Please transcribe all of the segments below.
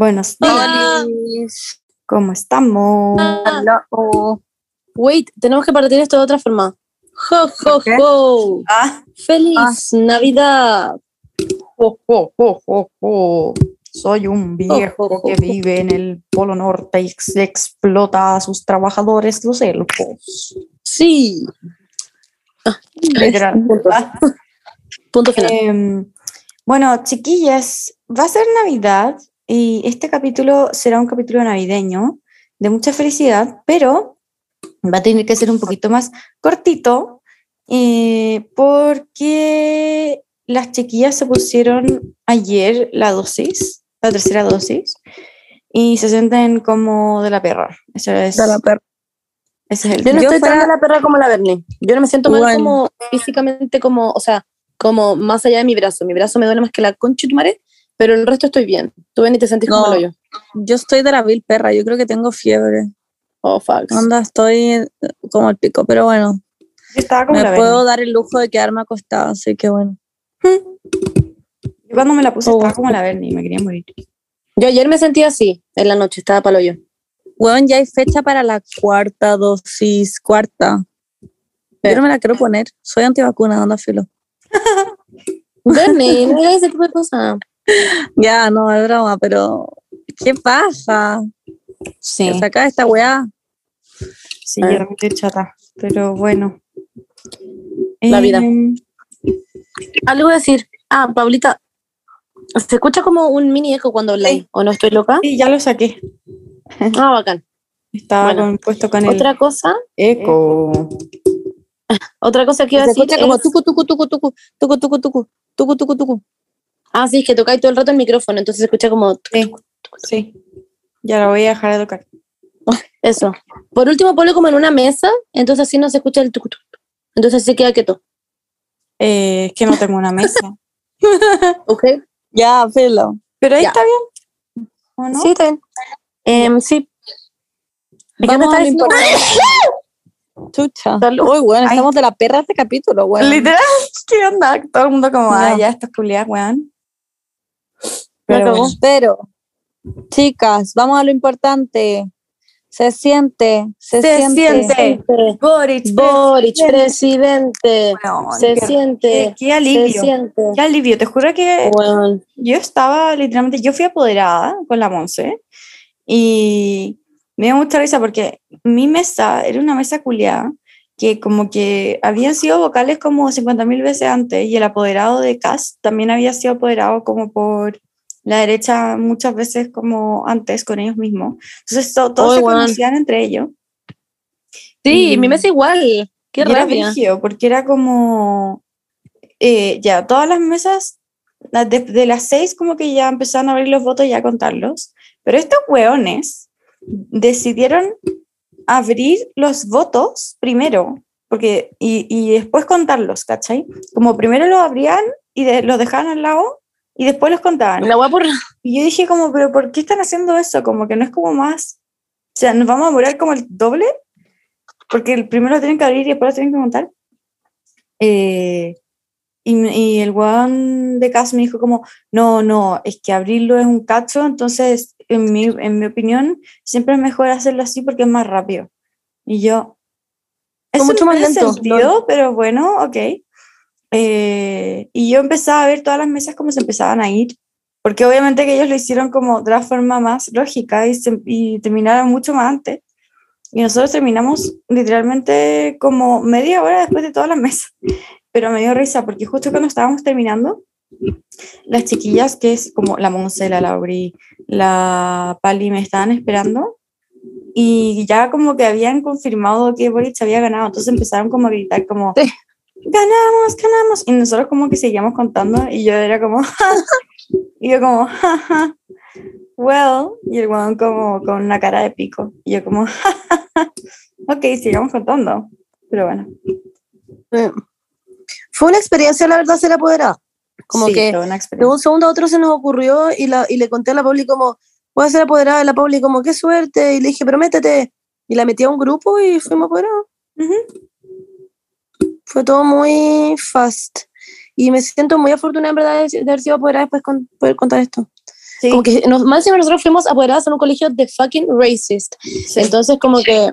Buenos días. ¿Cómo estamos? Hello. Wait, tenemos que partir esto de otra forma. ¡Jo, jo, jo! Ah, ¡Feliz Navidad! jo, jo, jo, jo, jo. Soy un viejo Jo, jo, jo, que vive en el Polo Norte y ex- explota a sus trabajadores los elfos. Sí. Literal. Punto. Ah, Punto final. em, bueno, chiquillas, va a ser Navidad y este capítulo será un capítulo navideño de mucha felicidad, pero va a tener que ser un poquito más cortito eh, porque las chiquillas se pusieron ayer la dosis, la tercera dosis, y se sienten como de la perra. Eso es, De la perra. ese es el Yo no estoy tan de la perra como la Bernie. Yo no me siento mal como físicamente, como, o sea, como más allá de mi brazo. Mi brazo me duele más que la concha de tu madre, pero el resto estoy bien. Tú ven y te sentís como No. lo yo. Yo estoy de la vil perra, yo creo que tengo fiebre. Oh, fuck. Onda, estoy eh, como el pico, pero bueno, estaba como me la puedo Bernie. dar el lujo de quedarme acostada, así que bueno. Yo cuando me la puse Oh. estaba como la Bernie, me quería morir. Yo ayer me sentí así, en la noche, estaba palo yo. Weón, ya hay fecha para la cuarta dosis, cuarta. Yo no me la quiero poner, soy antivacuna, anda filo. Bernie, no digas ese tipo de cosas. Ya, no, es broma, pero qué paja. Sí, saca esta weá. sí, yo Ah. estoy chata, pero bueno. La vida. Em, Algo a decir. Ah, Paulita, ¿se escucha como un mini eco cuando habláis? Sí. ¿O no estoy loca? Sí, ya lo saqué. Ah, bacán. Estaba Bueno. con- puesto con el Otra cosa, eco. otra cosa que iba a Se decir escucha como es- tucu, tucu, tucu, tucu, tucu, tucu, tucu, tucu, tucu, tucu. Ah, sí, es que tocáis todo el rato el micrófono, entonces se escucha como Sí, sí. Ya lo voy a dejar de tocar. eso. Por último, ponlo como en una mesa, entonces así no se escucha el tucu, tucu. Entonces se queda quieto. Eh, es que no tengo una mesa. ¿Ok? Ya, filo. Pero ahí Ya. está bien. ¿O no? Sí, está bien. Em, sí. ¿Y qué me Vamos está a lo diciendo? Chucha. Uy, bueno, Ay. estamos de la perra este capítulo, weón. Literal, ¿qué onda? Todo el mundo como, ah, No. ya, estas culiadas, weón. Pero bueno. Pero, chicas, vamos a lo importante. Se siente, se, Se siente. siente. Boric, Boric, presidente. weón, Se qué- siente. Qué, qué Se alivio. siente. Qué alivio. Te juro que Bueno, yo estaba literalmente, yo fui apoderada con la Monse y me dio mucha risa porque mi mesa era una mesa culiada que como que habían sido vocales como 50.000 veces antes y el apoderado de Cass también había sido apoderado como por la derecha muchas veces como antes con ellos mismos. Entonces to- todos Oh, se weón. conocían entre ellos. sí, Y- mi mesa igual. Qué era rabia. brígido, porque era como, eh, ya, todas las mesas, de, de las seis como que ya empezaron a abrir los votos y a contarlos, pero estos hueones decidieron abrir los votos primero, porque, y, y después contarlos, ¿cachai? Como primero los abrían y de- los dejaban al lado y después los contaban. La por. Y yo dije como, pero ¿por qué están haciendo eso? Como que no es como más, o sea, nos vamos a morir como el doble, porque el primero lo tienen que abrir y después lo tienen que montar. Eh, y, y el weón de casa me dijo como, no, no, es que abrirlo es un cacho, entonces en mi, en mi opinión siempre es mejor hacerlo así porque es más rápido. Y yo, eso mucho no más lento, sentido, pero bueno, ok. Eh, y yo empezaba a ver todas las mesas como se empezaban a ir, porque obviamente que ellos lo hicieron como de la forma más lógica y, se- y terminaron mucho más antes. Y nosotros terminamos literalmente como media hora después de todas las mesas. Pero me dio risa porque justo cuando estábamos terminando, las chiquillas que es como la Monse, la Lauri, la Pali me estaban esperando y ya como que habían confirmado que Boric había ganado, entonces empezaron como a gritar como Sí. Ganamos, ganamos y nosotros como que seguíamos contando y yo era como y yo como "Jaja, well y el weón como con una cara de pico y yo como ok, sigamos contando pero bueno Eh, Fue una experiencia, la verdad, ser apoderada. Como sí, que de un segundo a otro se nos ocurrió y, la, y le conté a la Pauli como, voy a ser apoderada. Y la Pauli como, qué suerte. Y le dije, pero métete. Y la metí a un grupo y fuimos apoderados. Ujú. Fue todo muy fast. Y me siento muy afortunada, en verdad, de, haber sido apoderada después con poder contar esto. Sí, Como que nos, más encima nosotros fuimos apoderadas en un colegio de fucking racist. sí. Entonces, como que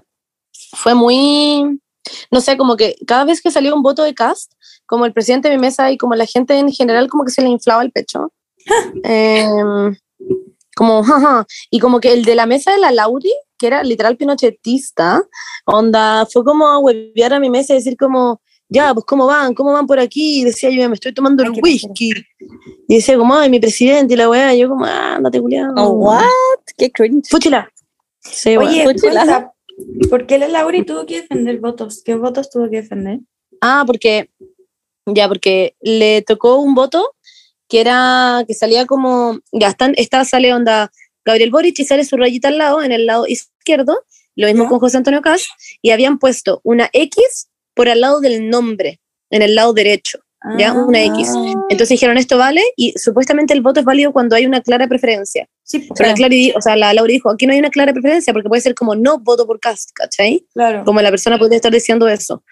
fue muy. No sé, como que cada vez que salía un voto de cast, como el presidente de mi mesa y como la gente en general, como que se le inflaba el pecho. Em, como, jaja. Y como que el de la mesa de la Lauri, que era literal pinochetista, onda, fue como a huevear a mi mesa y decir como, ya, pues cómo van, cómo van por aquí, y decía yo, me estoy tomando el whisky, y decía como, ay, mi presidente y la weá, y yo como, ah, ándate, culiao. Oh, what? Qué cringe. Fúchila. Sí, Oye. Fúchila. ¿por qué la Lauri tuvo que defender votos? ¿Qué votos tuvo que defender? Ah, porque, ya, porque le tocó un voto que era, que salía como, ya, están, está, sale onda Gabriel Boric y sale su rayita al lado, en el lado izquierdo, lo mismo con José Antonio Caz, y habían puesto una X por al lado del nombre, en el lado derecho, ya, una X. Ah, Entonces dijeron, esto vale, y supuestamente el voto es válido cuando hay una clara preferencia. Sí, Pero la, Clary, o sea, la Laura dijo, aquí no hay una clara preferencia, porque puede ser como no voto por Cast, ¿cachai? claro. como la persona podría estar diciendo eso.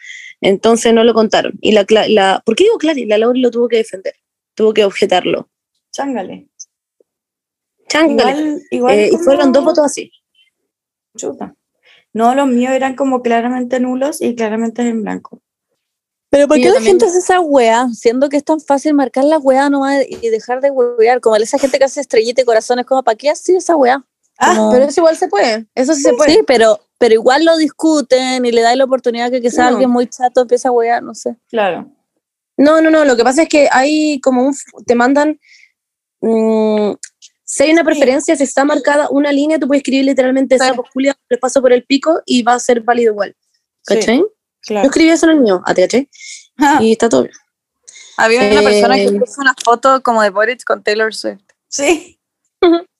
Entonces no lo contaron. Y la, la ¿Por qué digo Clary? La Laura lo tuvo que defender, tuvo que objetarlo. Chángale. Chángale. Igual, igual Eh, y fueron dos votos así. Chuta. No, los míos eran como claramente nulos y claramente en blanco. Pero ¿por qué la gente hace esa wea? Siendo que es tan fácil marcar la wea nomás y dejar de wear. Como esa gente que hace estrellita y corazones, como, ¿para qué así esa wea? Ah, Como- Pero eso igual se puede. Eso sí se puede. Sí, pero, pero igual lo discuten y le da la oportunidad que quizás No. alguien muy chato empieza a wear, no sé. claro. No, no, no. Lo que pasa es que hay como un. Te mandan. mm, si hay una preferencia, si está marcada una línea, tú puedes escribir literalmente Sí. esa Julia, le paso por el pico y va a ser válido igual. Sí, ¿Cachai? Yo claro. escribí eso en el mío, ah, ¿te cachai? Ah, Y está todo bien. Había una persona que puso una foto como de Boric con Taylor Swift. sí.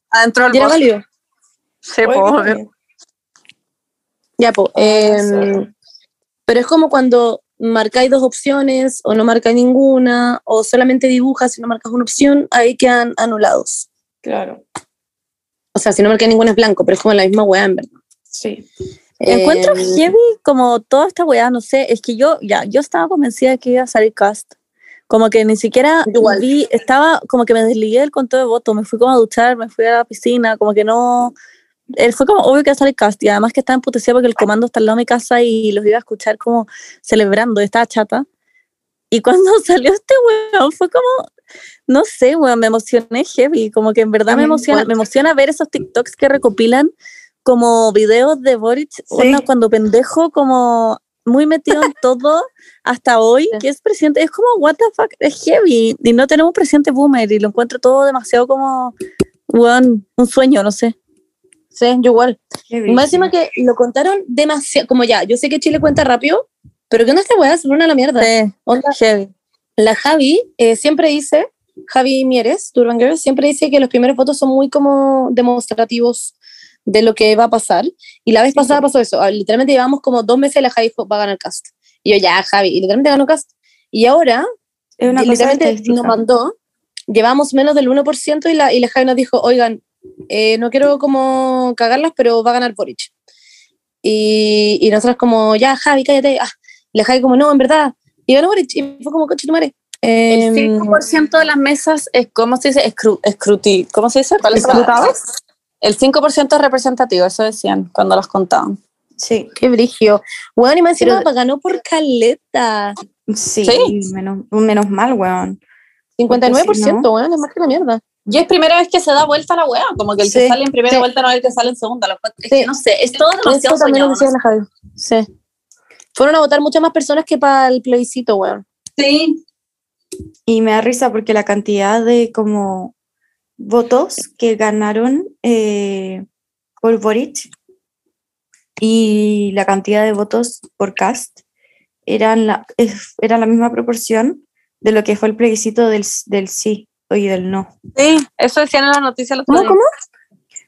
Adentro ¿Y era válido? Sí, qué Ya, pues. Pero es como cuando marcáis dos opciones o no marcáis ninguna o solamente dibujas y no marcas una opción, ahí quedan anulados. Claro. O sea, si no marcáis ninguna es blanco, pero es como la misma weá, en verdad. Sí. Encuentro Eh, heavy como toda esta weá, no sé, es que yo ya, yo estaba convencida de que iba a salir cast. Como que ni siquiera Igual. vi, estaba como que me desligué del conteo de votos, me fui como a duchar, me fui a la piscina, como que no, él fue como obvio que iba a salir cast y además que estaba emputecida porque el comando está al lado de mi casa y los iba a escuchar como celebrando, estaba chata. Y cuando salió este weón fue como, no sé, weón, me emocioné heavy, como que en verdad me emociona, igual. me emociona ver esos TikToks que recopilan como videos de Boric, onda, cuando pendejo, como muy metido en todo hasta hoy, Sí. que es presidente, es como, what the fuck, es heavy, y no tenemos presidente boomer, y lo encuentro todo demasiado como, weón, un sueño, no sé. Sí, yo igual. Más encima que lo contaron demasiado, como ya, yo sé que Chile cuenta rápido, pero que no esta weá se pone a la mierda. Sí, Onda, heavy. La Javi eh, siempre dice, Javi Mieres, Turban Girl, siempre dice que los primeros votos son muy como demostrativos de lo que va a pasar. Y la vez pasada pasó eso. ah, Literalmente llevamos como dos meses y la Javi va a ganar Cast. Y yo, ya, Javi. Y literalmente ganó Cast. Y ahora, Es una cosa literalmente nos mandó, llevamos menos del 1% y la, y la Javi nos dijo, oigan, eh, no quiero como cagarlas, pero va a ganar Boric. Y, y nosotros como, ya, Javi, cállate. Ah, y la Javi como, no, en verdad. Y ganó Boric. Y fue como, coche tu madre. El Em, 5% de las mesas es, ¿cómo se dice? Escru escruti, ¿Cómo se dice? ¿Cuál es la- ¿Escrutados? El 5% es representativo, eso decían cuando los contaban. Sí, Qué brigio. Bueno, y más encima Pero- ganó por caleta. sí, Sí. Menos, menos mal, weón. 59%, no- weón, es más que la mierda. Y es primera vez que se da vuelta la wea, como que el que sale en primera sí. vuelta no es el que sale en segunda. Es Sí. que no sé, es todo demasiado Eso también lo decía la Javi. Sí. Fueron a votar muchas más personas que para el plebiscito, weón. Sí. Y me da risa porque la cantidad de como votos que ganaron eh, por Boric y la cantidad de votos por Cast eran la, es- era la misma proporción de lo que fue el plebiscito del, del sí y del no. Sí, eso decían en la noticia los ¿Cómo, cómo?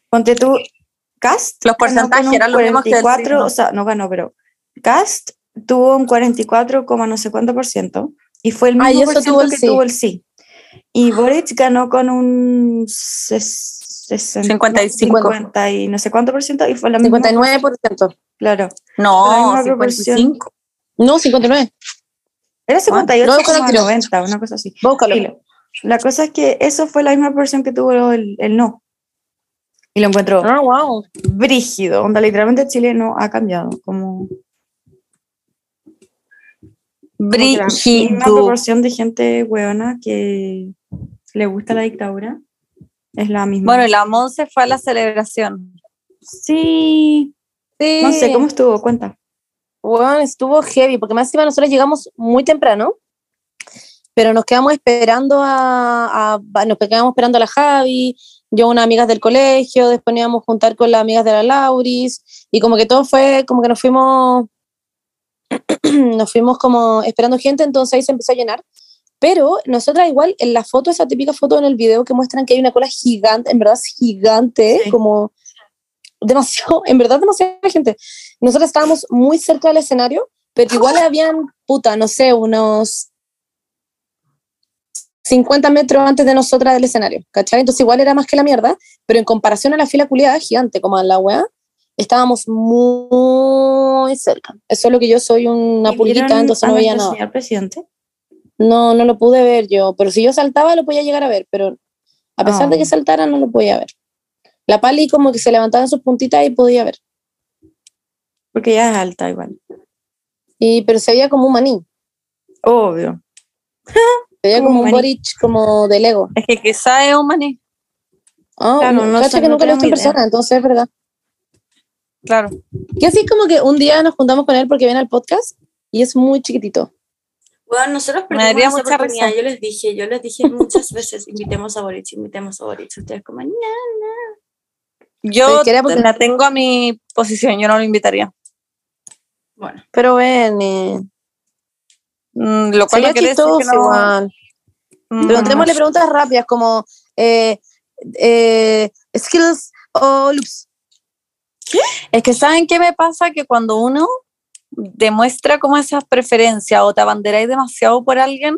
Ponte tú, Cast. Los porcentajes eran los mismos que el sí, 44, ¿no? o sea, no ganó, pero Cast tuvo un 44, coma no sé cuánto por ciento y fue el mismo Ah, y por ciento el que sí. tuvo el sí. Y Boric ganó con un ses- sesen- 55. 50 y no sé cuánto por ciento y fue la misma. 59%. Claro. No, La misma proporción. 55. No, 59. Era 58 no, con el coma tiro. 90, una cosa así. Filo. La cosa es que eso fue la misma proporción que tuvo el, el no. Y lo encuentro Ah, wow. brígido. Onda, literalmente Chile no ha cambiado. Como, misma Brígido. proporción de gente hueona que le gusta la dictadura es la misma. Bueno, y la Monse fue a la celebración. sí. Sí. No sé, ¿cómo estuvo? Cuenta. Bueno, estuvo heavy, porque más encima nosotros llegamos muy temprano, pero nos quedamos esperando a, a- nos quedamos esperando a la Javi, yo unas amigas del colegio, después nos íbamos a juntar con las amigas de la Lauris, y como que todo fue, como que nos fuimos, nos fuimos como esperando gente, entonces ahí se empezó a llenar. Pero nosotras igual, en la foto, esa típica foto en el video que muestran que hay una cola gigante, en verdad es gigante, Sí. como demasiado, en verdad demasiada gente. Nosotros estábamos muy cerca del escenario, pero igual habían, puta, no sé, unos 50 metros antes de nosotras del escenario, ¿cachai? Entonces igual era más que la mierda, pero en comparación a la fila culiada gigante, como a la weá, estábamos muy cerca. Eso es lo que yo soy una ¿Y pulguita, entonces no veía nada. señor presidente? No, no lo pude ver yo, pero si yo saltaba lo podía llegar a ver, pero a pesar de Ah. que saltara no lo podía ver. La pali como que se levantaba en sus puntitas y podía ver. Porque ella es alta igual. Y, pero se veía como un maní, Obvio. se veía Como como, un un. Boric, como de Lego. Es que quizá es un maní. Ah, Claro, no, no cacha que nunca lo he visto en tenemos idea. persona, entonces es verdad. Claro. Y así como que un día nos juntamos con él porque viene al podcast y es muy chiquitito. Bueno, nosotros Me daría perdimos esa mucha oportunidad. risa. Yo les dije, yo les dije muchas veces, invitemos a Boric, invitemos a Boric. Ustedes como, no. Yo que era porque- la tengo a mi posición, yo no lo invitaría. Bueno, Pero ven, eh, Mm, lo cual sería no quiere decir chistoso que no. igual. Mm, Preguntémosle preguntas rápidas como eh, eh, skills o loops. Es que ¿saben qué me pasa? Que cuando uno demuestra como esas preferencias o te abanderáis demasiado por alguien,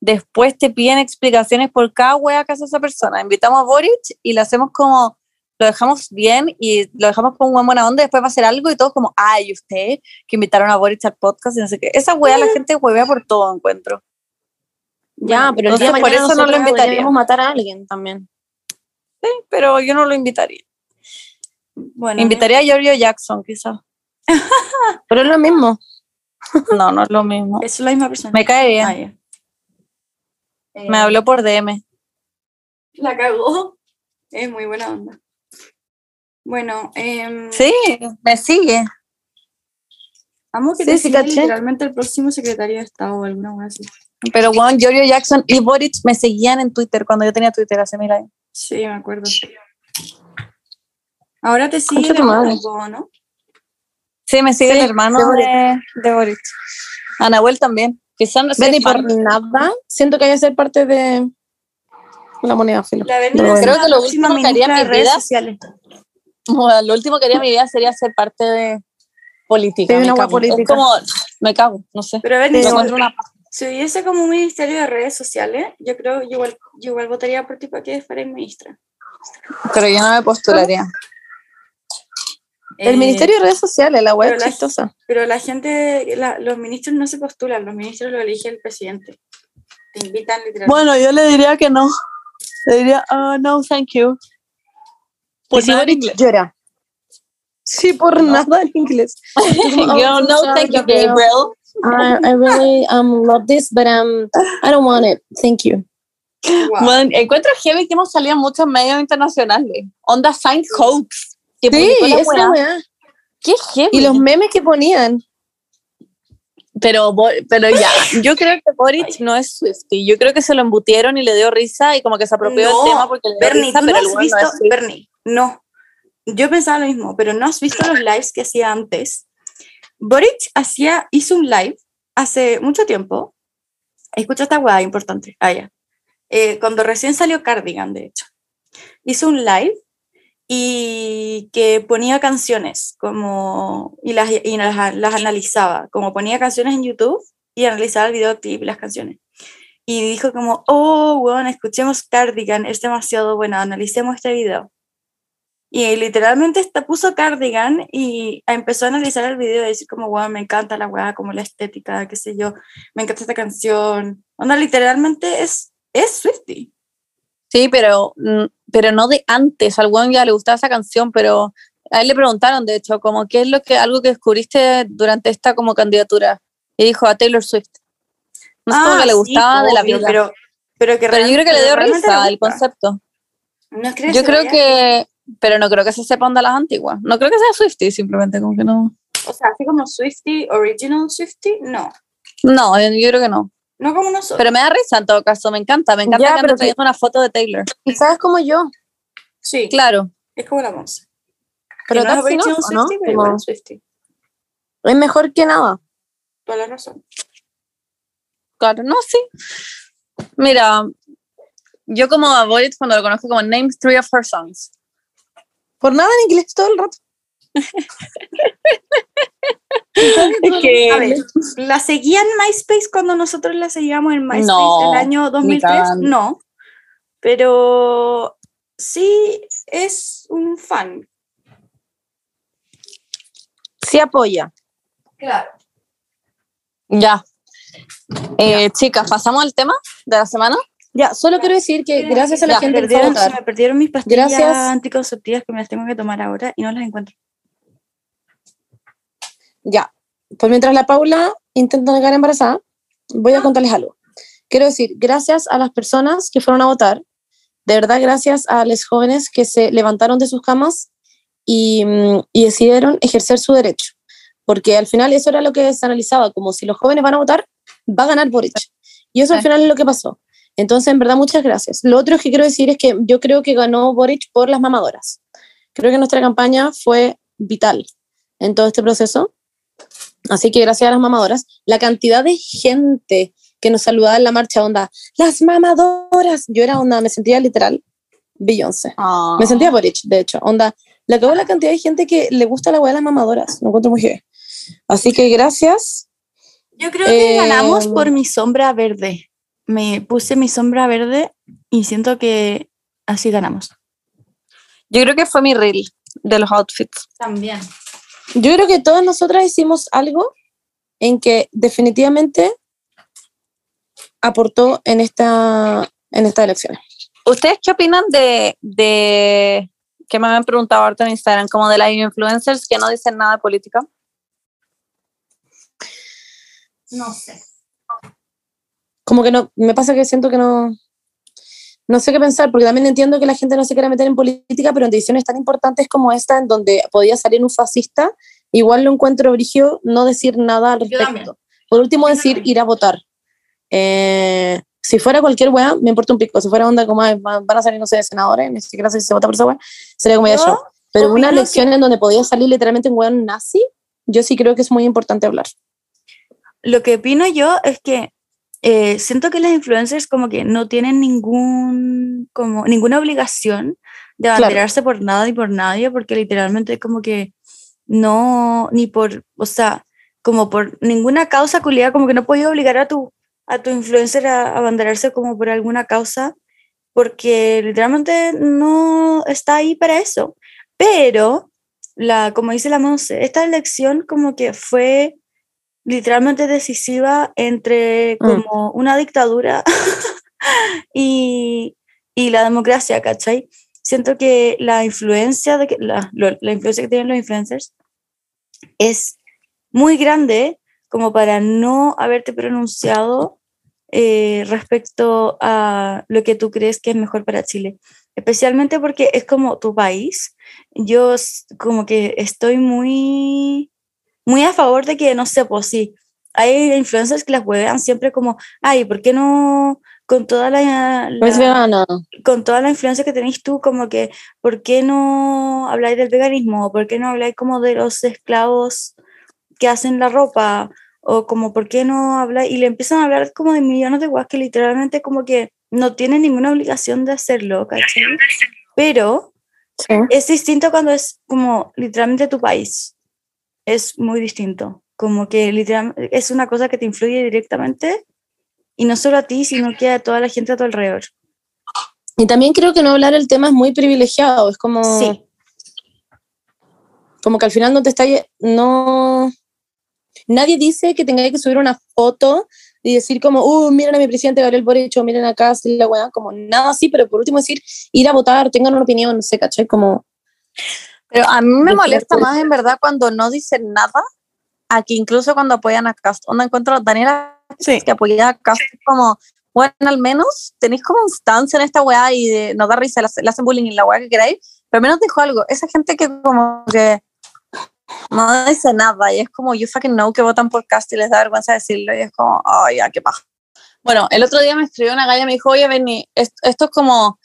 después te piden explicaciones por cada wea que hace esa persona. Invitamos a Boric y lo hacemos como, lo dejamos bien y lo dejamos con una buena onda, después va a hacer algo y todos como, ay, usted que invitaron a Boric al podcast y no sé qué. Esa wea la gente huevea por todo, encuentro. Ya, pero el día por mañana eso no lo nosotros invitaría. podríamos matar a alguien también. Sí, pero yo no lo invitaría. Bueno. Invitaría a Giorgio Jackson, quizás. Pero es lo mismo. No, no es lo mismo. Es la misma persona. Me cae bien. Ah, ya. Me Eh, habló por DM. La cagó. Es muy buena onda. Bueno, eh, Sí, me sigue. amo que Sí, te sí, siga caché. literalmente el próximo secretario de Estado o alguna cosa así. Pero bueno, Giorgio Jackson y Boric me seguían en Twitter cuando yo tenía Twitter hace mil años. Sí, me acuerdo. Ahora te sigue Concha el hermano, ¿no? Sí, me sigue Sí, el hermano de de, de Boric. Anahuel también. Quizás no Ven, sé y por nada, siento que hay que ser parte de la moneda filo. La es Creo que lo último que haría de mi vida- sociales. Lo último que haría mi vida sería ser parte de política. Sí, me cago. Es política. como, me cago, no sé. Pero si- encuentro una si hubiese como un ministerio de redes sociales, yo creo yo igual, yo igual votaría por ti para que fueras ministra. Pero yo no me postularía. El Eh, Ministerio de Redes Sociales, la web pero la- chistosa. Pero la gente, la- los ministros no se postulan, los ministros lo elige el presidente. Te invitan literalmente. Bueno, yo le diría que no. Le diría, "Ah, no, thank you. Pues si nada en Boric inglés. llora. Sí, por nada en inglés. Yo, no, sorry, thank you, Gabriel. I, I really um, love this, but um, I don't want it. Thank you. Wow. Bueno, encuentro heavy que hemos salido en muchos medios internacionales. Onda Saint Hoax. Que Sí, publicó la esa weá. weá. Qué heavy. Y los memes que ponían. pero, pero ya, yo creo que Boric no es Swifty. Yo creo que se lo embutieron y le dio risa y como que se apropió No, del tema porque le dio Bernie, risa, tú pero no has visto, no. Bernie, no. Yo pensaba lo mismo, pero no has visto los lives que hacía antes. Boric hacía, hizo un live hace mucho tiempo. Escucha esta hueá importante. Ah, ya. Eh, cuando recién salió Cardigan, de hecho. Hizo un live y que ponía canciones como y las, y las, las analizaba, como ponía canciones en YouTube y analizaba el videoclip y las canciones. Y dijo como, oh, bueno, escuchemos Cardigan, es demasiado buena, analicemos este video. Y literalmente esta, puso Cardigan y empezó a analizar el video y decir como, wow, me encanta la weá, como la estética, qué sé yo, me encanta esta canción. Onda, literalmente es es Swifty. Sí, pero, mm, pero no de antes. Al weón ya le gustaba esa canción, pero a él le preguntaron, de hecho, como, ¿qué es lo que, algo que descubriste durante esta como candidatura? Y dijo a Taylor Swift. No sé, como Ah, que le sí, gustaba de la vida. Pero, pero, que Pero yo creo que le dio risa el concepto. No que le Yo creo que, pero no creo que se sepan de las antiguas. No creo que sea Swifty, simplemente como que no. O sea, así como Swifty, original Swifty, no. No, yo creo que no. No como nosotros. Pero me da risa en todo caso, me encanta. Me encanta Ya, que pero una foto de Taylor. Quizás como yo, sí, Claro. es como la Monse. pero no es ¿no? Swifty, pero Como- igual es Swifty. es mejor que nada. Toda la razón. Claro, no, sí. Mira, yo como a Boyd cuando lo conozco como Name Three of Her Songs. Por nada en inglés todo el rato. Es que, A ver, ¿la seguían en MySpace cuando nosotros la seguíamos en MySpace No, el año 2003? cagando. No. Pero sí es un fan. Sí apoya. Claro. ya. Eh, chicas, pasamos al tema de la semana. Ya, solo quiero decir que gracias a la Ya, gente que se me perdieron mis pastillas Gracias. anticonceptivas que me las tengo que tomar ahora y no las encuentro. Ya, pues mientras la Paula intenta quedar embarazada, voy a contarles algo. Quiero decir, gracias a las personas que fueron a votar, de verdad gracias a los jóvenes que se levantaron de sus camas y, mm, y decidieron ejercer su derecho. Porque al final eso era lo que se analizaba, como si los jóvenes van a votar, va a ganar Boric. Y eso al final es lo que pasó. Entonces, en verdad, muchas gracias. Lo otro que quiero decir es que yo creo que ganó Boric por las mamadoras. Creo que nuestra campaña fue vital en todo este proceso. Así que gracias a las mamadoras, la cantidad de gente que nos saludaba en la marcha, onda, las mamadoras. Yo era onda, me sentía literal Beyoncé. Me sentía Boric, de hecho, onda, le acabó la cantidad de gente que le gusta la weá de las mamadoras. Lo encuentro muy heavy. Así que gracias. Yo creo que Eh, ganamos por mi sombra verde. Me puse mi sombra verde y siento que así ganamos. Yo creo que fue mi reel de los outfits. También. Yo creo que todas nosotras hicimos algo en que definitivamente aportó en esta en estas elecciones. ¿Ustedes qué opinan de, de que me habían preguntado ahorita en Instagram, como de las influencers que no dicen nada de política? No sé. como que no, me pasa que siento que no, no sé qué pensar, porque también entiendo que la gente no se quiera meter en política, pero en decisiones tan importantes como esta, en donde podía salir un fascista, igual lo encuentro brigio no decir nada al respecto. Por último, decir ir a votar. Eh, si fuera cualquier weá, me importa un pico. Si fuera onda como "Ay, van a salir, no sé, senadores, ni siquiera sé si se vota por esa weá, sería como ya Yo. Pero una elección en donde podía salir literalmente un weón nazi, yo sí creo que es muy importante hablar. Lo que opino yo es que eh, siento que las influencers como que no tienen ningún, como, ninguna obligación de Claro. abanderarse por nada y por nadie, porque literalmente como que no, ni por, o sea, como por ninguna causa culiada, como que no puedes obligar a tu, a tu influencer a abanderarse como por alguna causa, porque literalmente no está ahí para eso. Pero, la, como dice la Monse, esta elección como que fue literalmente decisiva entre Mm. como una dictadura y, y la democracia, ¿cachai? Siento que la influencia, de que, la, lo- la influencia que tienen los influencers es muy grande como para no haberte pronunciado eh, respecto a lo que tú crees que es mejor para Chile. Especialmente porque es como tu país. Yo como que estoy muy, muy a favor de que, no sé, pues sí, hay influencers que las huevean siempre como, ay, ¿por qué no con toda la, No es la- vegana. con toda la influencia que tenéis tú, como que, ¿por qué no habláis del veganismo? ¿Por qué no habláis como de los esclavos que hacen la ropa? O como, ¿por qué no habláis? Y le empiezan a hablar como de millones de guas que literalmente como que no tienen ninguna obligación de hacerlo, ¿cachai? Pero Sí. es distinto cuando es como literalmente tu país. Es muy distinto. Como que literalmente es una cosa que te influye directamente y no solo a ti, sino que a toda la gente a tu alrededor. Y también creo que no hablar el tema es muy privilegiado, es como, Sí. como que al final no te está, no, nadie dice que tengáis que subir una foto y decir como, uh, miren a mi presidente Gabriel Boric o miren acá, sí, la weá, como nada así, pero por último decir, ir a votar, tengan una opinión, no sé, ¿cachai? Como... Pero a mí me molesta más en verdad cuando no dicen nada, a que incluso cuando apoyan a Cast. Onda encuentro a Daniela Sí. que apoya a Cast como, bueno, al menos tenéis como instancia en esta weá y de, nos da risa, le hace- le hacen bullying y la weá que queráis, pero al menos dijo algo. Esa gente que como que no dice nada y es como, you fucking know que votan por Cast y les da vergüenza decirlo y es como, ay, ya, qué paja. Bueno, el otro día me escribió una galla y me dijo, oye, Benny, es- esto es como,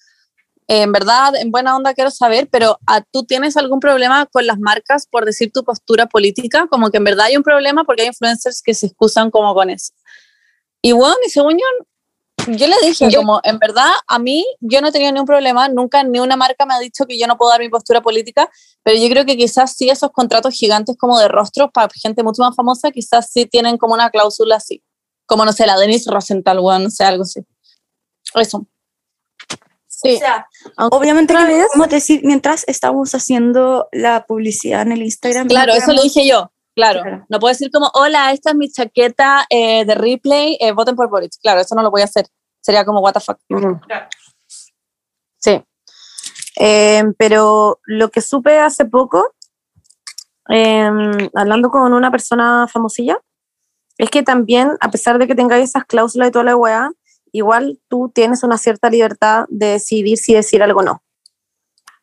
en verdad, en buena onda quiero saber, pero ¿a ¿tú tienes algún problema con las marcas por decir tu postura política? Como que en verdad hay un problema porque hay influencers que se excusan como con eso. Y bueno, y según yo, yo le dije, Yo- como, en verdad, a mí, yo no tenido ningún problema, nunca ni una marca me ha dicho que yo no puedo dar mi postura política, pero yo creo que quizás sí esos contratos gigantes como de rostros para gente mucho más famosa, quizás sí tienen como una cláusula así. Como, no sé, la Denise Rosenthal, weón, no sé, algo así. Eso. Sí. O sea, obviamente que podemos decir mientras estamos haciendo la publicidad en el Instagram. Claro, eso lo dije yo. Claro. Claro. No puedo decir como, hola, esta es mi chaqueta eh, de replay, eh, voten por Boric. Claro, eso no lo voy a hacer. Sería como, what the fuck. Sí. Eh, pero lo que supe hace poco, eh, hablando con una persona famosilla, es que también, a pesar de que tengáis esas cláusulas y toda la weá, igual tú tienes una cierta libertad de decidir si decir algo o no.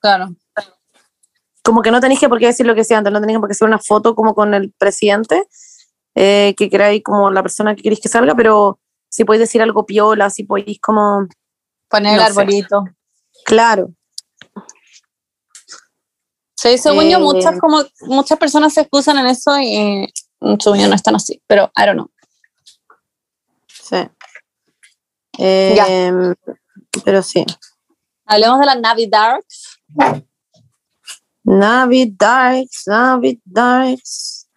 Claro. Como que no tenéis que por qué decir lo que decía antes, no tenéis por qué hacer una foto como con el presidente, eh, que queráis como la persona que queréis que salga, pero si podéis decir algo piola, si podéis como, Poner No el sé. arbolito. claro, Sí, según yo, Eh, muchas, como, muchas personas se excusan en eso y mm, según yo no están así, pero I don't know. Sí. Eh, Pero sí. Hablemos de las Navidarks. Navi Darks, Navi Darks.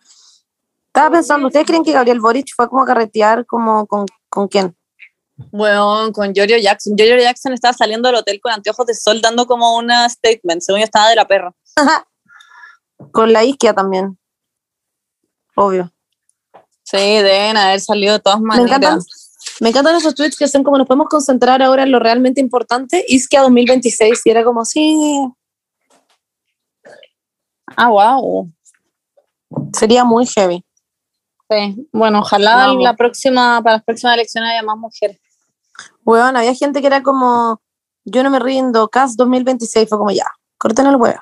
Estaba pensando, ¿ustedes creen que Gabriel Boric fue como a carretear como con, con quién? Bueno, con Jorio Jackson. Jorio Jackson estaba saliendo del hotel con anteojos de sol dando como una statement. Según yo estaba de la perra. Con la Isquia también. Obvio. Sí, deben haber salido de todas Me maneras. encantan, me encantan esos tweets que son como nos podemos concentrar ahora en lo realmente importante. Isquia 2026. Y era como, sí, Ah, wow. sería muy heavy. Sí. Bueno, ojalá la próxima, para las próximas elecciones haya más mujeres. Weón, había gente que era como, yo no me rindo, CAS 2026. Fue como, ya, corten el huevo.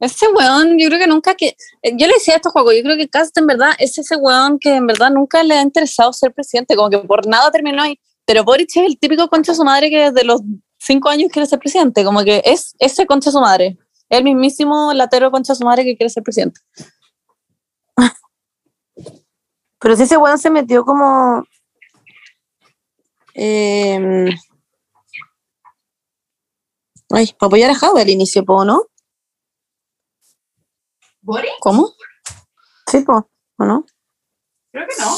Ese weón, yo creo que nunca que. eh, Yo le decía a estos juegos, yo creo que Cast en verdad es ese weón que en verdad nunca le ha interesado ser presidente, como que por nada terminó ahí. Pero Boric es el típico concha de su madre que desde los cinco años quiere ser presidente, como que es ese concha de su madre. El mismísimo latero concha de su madre que quiere ser presidente. Pero si ese weón se metió como. eh, ay, para apoyar a Jaume al inicio, ¿no? ¿Boris? ¿Cómo? Sí, po, ¿o no? Creo que no.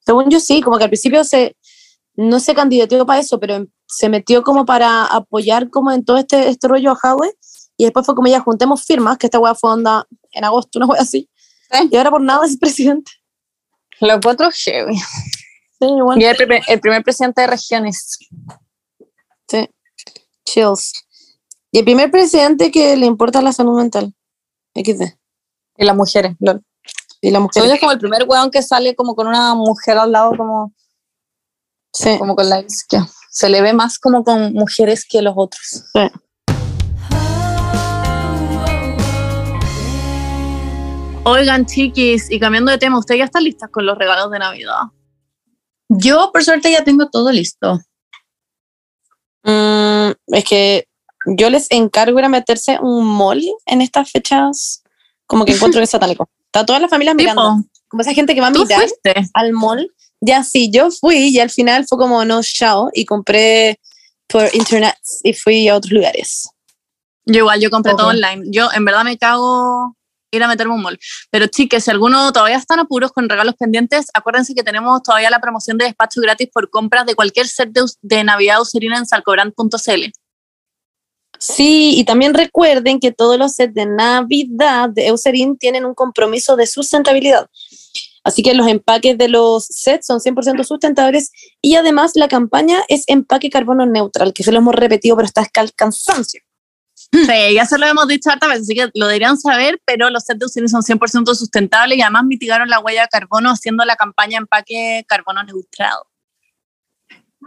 Según yo sí, como que al principio se no se candidateó para eso, pero em- se metió como para apoyar como en todo este, este rollo a Jaume y después fue como ya juntemos firmas, que esta weá fue onda en agosto, una weá así. Sí. Y ahora por nada es presidente. Los cuatro heavy. Sí. Y el primer, el primer presidente de regiones. Sí. Chills. Y el primer presidente que le importa la salud mental. XD. Y las mujeres. lol. Y la Según yo mujer. es como el primer weón que sale como con una mujer al lado, como, Sí. como con la izquierda. Se le ve más como con mujeres que los otros. Oigan, chiquis, y cambiando de tema, ¿ustedes ya están listas con los regalos de Navidad? Yo, por suerte, ya tengo todo listo. Mm, es que yo les encargo ir a meterse un mall en estas fechas. Como que encuentro que es satánico. Está toda la familia mirando. Como esa gente que va a mirar fuiste. al mall. Ya sí, yo fui y al final fue como no, chao. Y compré por internet y fui a otros lugares. Yo igual, yo compré todo online. Yo en verdad me cago ir a meterme un mall. Pero chiques, si alguno todavía están apuros con regalos pendientes, acuérdense que tenemos todavía la promoción de despacho gratis por compras de cualquier set de, de Navidad userina en salcobrand.cl. Sí, y también recuerden que todos los sets de Navidad de Eucerin tienen un compromiso de sustentabilidad. Así que los empaques de los sets son 100% sustentables y además la campaña es empaque carbono neutral, que se lo hemos repetido, pero está hasta el cansancio. Sí, ya se lo hemos dicho harta veces, así que lo deberían saber, pero los sets de Eucerin son 100% sustentables y además mitigaron la huella de carbono haciendo la campaña empaque carbono neutral.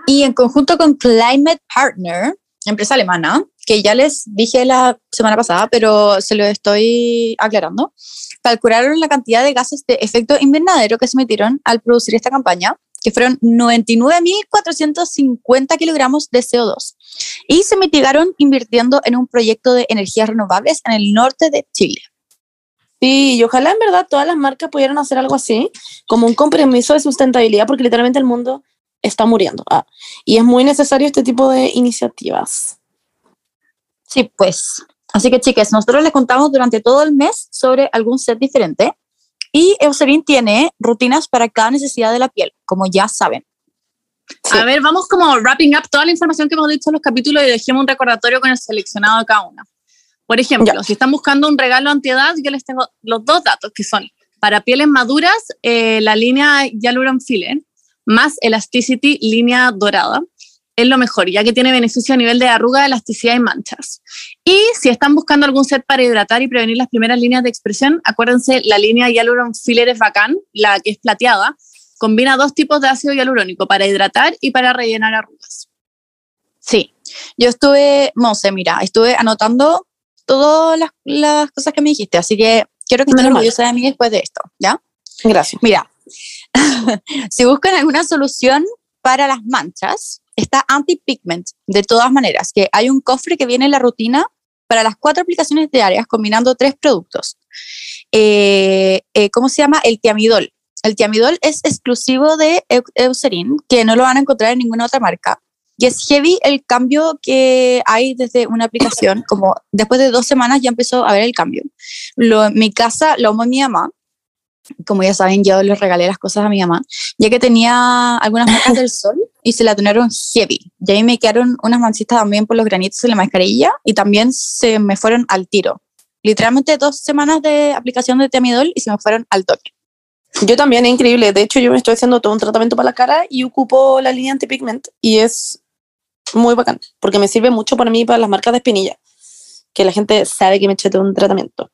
Y en conjunto con Climate Partner, empresa alemana, que ya les dije la semana pasada, pero se lo estoy aclarando, calcularon la cantidad de gases de efecto invernadero que se emitieron al producir esta campaña, que fueron 99.450 kilogramos de CO2, y se mitigaron invirtiendo en un proyecto de energías renovables en el norte de Chile. Sí, y ojalá en verdad todas las marcas pudieran hacer algo así, como un compromiso de sustentabilidad, porque literalmente el mundo está muriendo. Ah, y es muy necesario este tipo de iniciativas. Sí, pues. Así que, chicas, nosotros les contamos durante todo el mes sobre algún set diferente. Y Eucerin tiene rutinas para cada necesidad de la piel, como ya saben. A ver, vamos como wrapping up toda la información que hemos dicho en los capítulos y dejemos un recordatorio con el seleccionado de cada una. Por ejemplo, si están buscando un regalo antiedad, yo les tengo los dos datos que son para pieles maduras, eh, la línea Hyaluron Filler, más Elasticity línea dorada. Es lo mejor, ya que tiene beneficio a nivel de arruga, elasticidad y manchas. Y si están buscando algún set para hidratar y prevenir las primeras líneas de expresión, acuérdense, la línea Hyaluron Filler es bacán, la que es plateada. Combina dos tipos de ácido hialurónico para hidratar y para rellenar arrugas. Sí, yo estuve, sé, mira, estuve anotando todas las, las cosas que me dijiste, así que quiero que mal. orgullosa de mí después de esto, ¿ya? Gracias. Mira, si buscan alguna solución para las manchas, está Anti-Pigment, de todas maneras, que hay un cofre que viene en la rutina para las cuatro aplicaciones diarias combinando tres productos. Eh, eh, ¿Cómo se llama? El tiamidol. El tiamidol es exclusivo de Eu- Eucerin, que no lo van a encontrar en ninguna otra marca. Y es heavy el cambio que hay desde una aplicación, como después de dos semanas ya empezó a ver el cambio. Lo, en mi casa lo amo mi mamá, como ya saben, yo les regalé las cosas a mi mamá, ya que tenía algunas marcas del sol y se la tonaron heavy. Y ahí me quedaron unas manchitas también por los granitos en la mascarilla y también se me fueron al tiro. Literalmente dos semanas de aplicación de Temidol y se me fueron al toque. Yo también, es increíble. De hecho, yo me estoy haciendo todo un tratamiento para la cara y ocupo la línea antipigment y es muy bacán porque me sirve mucho para mí para las marcas de espinilla, que la gente sabe que me eché todo un tratamiento.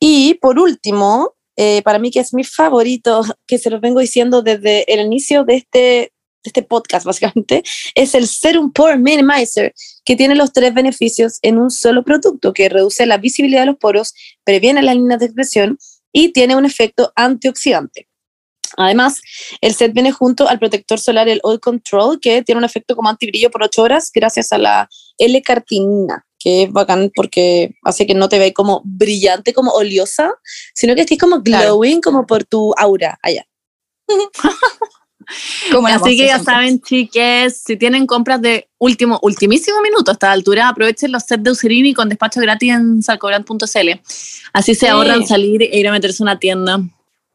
Y por último, eh, para mí que es mi favorito, que se los vengo diciendo desde el inicio de este, este podcast, básicamente, es el Serum Pore Minimizer, que tiene los tres beneficios en un solo producto, que reduce la visibilidad de los poros, previene las líneas de expresión y tiene un efecto antioxidante. Además, el set viene junto al protector solar, el Oil Control, que tiene un efecto como antibrillo por 8 horas gracias a la L-cartinina, que es bacán porque hace que no te veas como brillante, como oleosa, sino que estés como Claro. glowing, como por tu aura allá. Como la Así que ya siempre. saben, chiques, si tienen compras de último, ultimísimo minuto a esta altura, aprovechen los sets de Userini con despacho gratis en salcobrand.cl. Así se ahorran salir e ir a meterse a una tienda.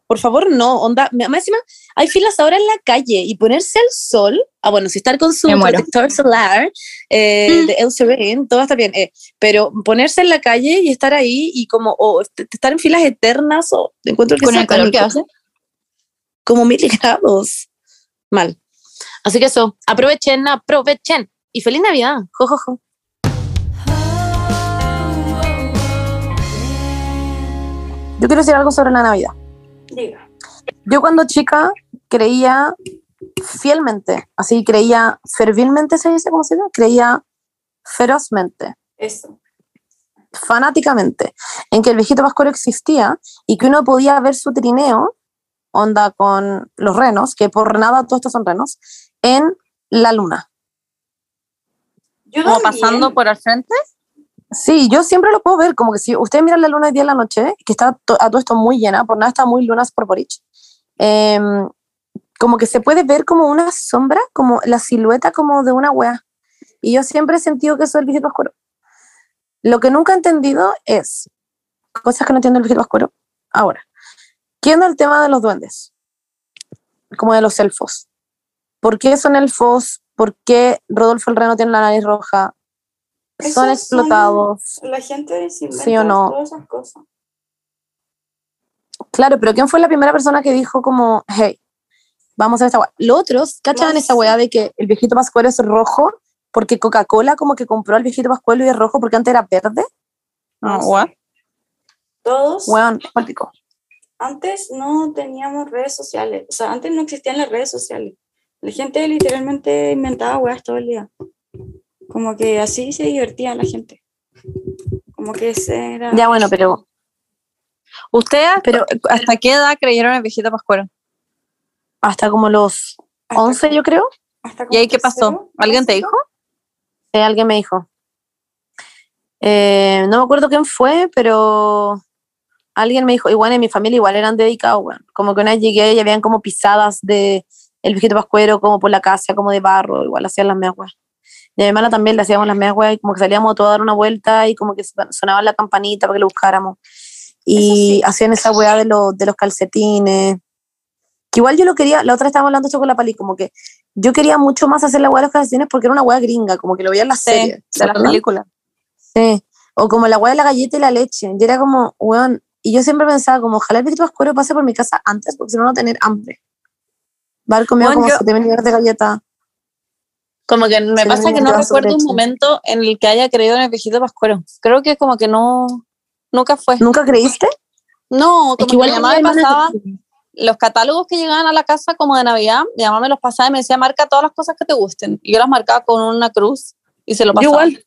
Por favor, no, onda, más encima, hay filas ahora en la calle y ponerse al sol, ah, bueno, si estar con su protector solar eh, Mm. de Eucerin, todo está bien, eh, pero ponerse en la calle y estar ahí y como, o est- estar en filas eternas, o encuentro que Con el calor que hace. como mil grados. Mal. Así que eso, aprovechen, aprovechen. Y feliz Navidad. Jo, jo, jo. Yo quiero decir algo sobre la Navidad. Yo cuando chica creía fielmente, así creía fervilmente, se dice, ¿cómo se dice? Creía ferozmente, Eso. fanáticamente, en que el viejito pascuero existía y que uno podía ver su trineo, onda con los renos, que por nada todos estos son renos, en la luna. Yo Como pasando por al frente. Sí, yo siempre lo puedo ver, como que si ustedes miran la luna hoy día en la noche, que está to- a todo esto muy llena, por nada está muy lunas por Porich, em, como que se puede ver como una sombra, como la silueta como de una wea. Y yo siempre he sentido que eso es el viejito oscuro. Lo que nunca he entendido es, cosas que no entiende el viejito oscuro. Ahora, ¿qué onda el tema de los duendes? Como de los elfos. ¿Por qué son elfos? ¿Por qué Rodolfo el Reno tiene la nariz roja? Son explotados. La gente se inventa ¿Sí o no? todas esas cosas. Claro, pero ¿quién fue la primera persona que dijo como, hey, vamos a hacer esta weá? Los otros, ¿cachan No esa weá de que el viejito pascuero es rojo porque Coca-Cola como que compró al viejito pascuero y es rojo porque antes era verde? Ah, No sé. what? Todos, Weón, pálpico. antes no teníamos redes sociales, o sea, antes no existían las redes sociales. La gente literalmente inventaba weas todo el día. Como que así se divertía la gente. Como que ese era... Ya bueno, pero ¿Ustedes Pero- hasta qué edad creyeron en el viejito pascuero? hasta como los hasta 11 yo creo, hasta ¿Y ahí qué pasó? ¿Alguien te dijo? eh, alguien me dijo. Eh, no me acuerdo quién fue, pero alguien me dijo, igual en mi familia igual eran dedicados, weón. Como que una vez llegué y habían como pisadas de el viejito pascuero, como por la casa, como de barro, igual hacían las meas weas. Y a mi hermana también le hacíamos las meas weas y como que salíamos todos a dar una vuelta y como que sonaba la campanita para que lo buscáramos. Y sí. hacían esa wea de, los de los calcetines. Que igual yo lo quería, la otra estábamos hablando esto con la pali, como que yo quería mucho más hacer la wea de los calcetines porque era una wea gringa, como que lo veía en la serie. de las películas. Sí. O como la wea de la galleta y la leche. Y era como, weón. Y yo siempre pensaba, como, ojalá el viejito pascuero pase por mi casa antes, porque si no, no tener hambre. Va a comido Weón, como yo- 7 mil millones de galletas. Como que me Sí, pasa que no recuerdo un momento en el que haya creído en el viejito pascuero. Creo que como que no, nunca fue. ¿Nunca creíste? No, Es como que, mi mamá me pasaba los catálogos que llegaban a la casa como de Navidad, mi mamá me los pasaba y me decía, marca todas las cosas que te gusten. Y yo las marcaba con una cruz y se lo Yo pasaba. igual.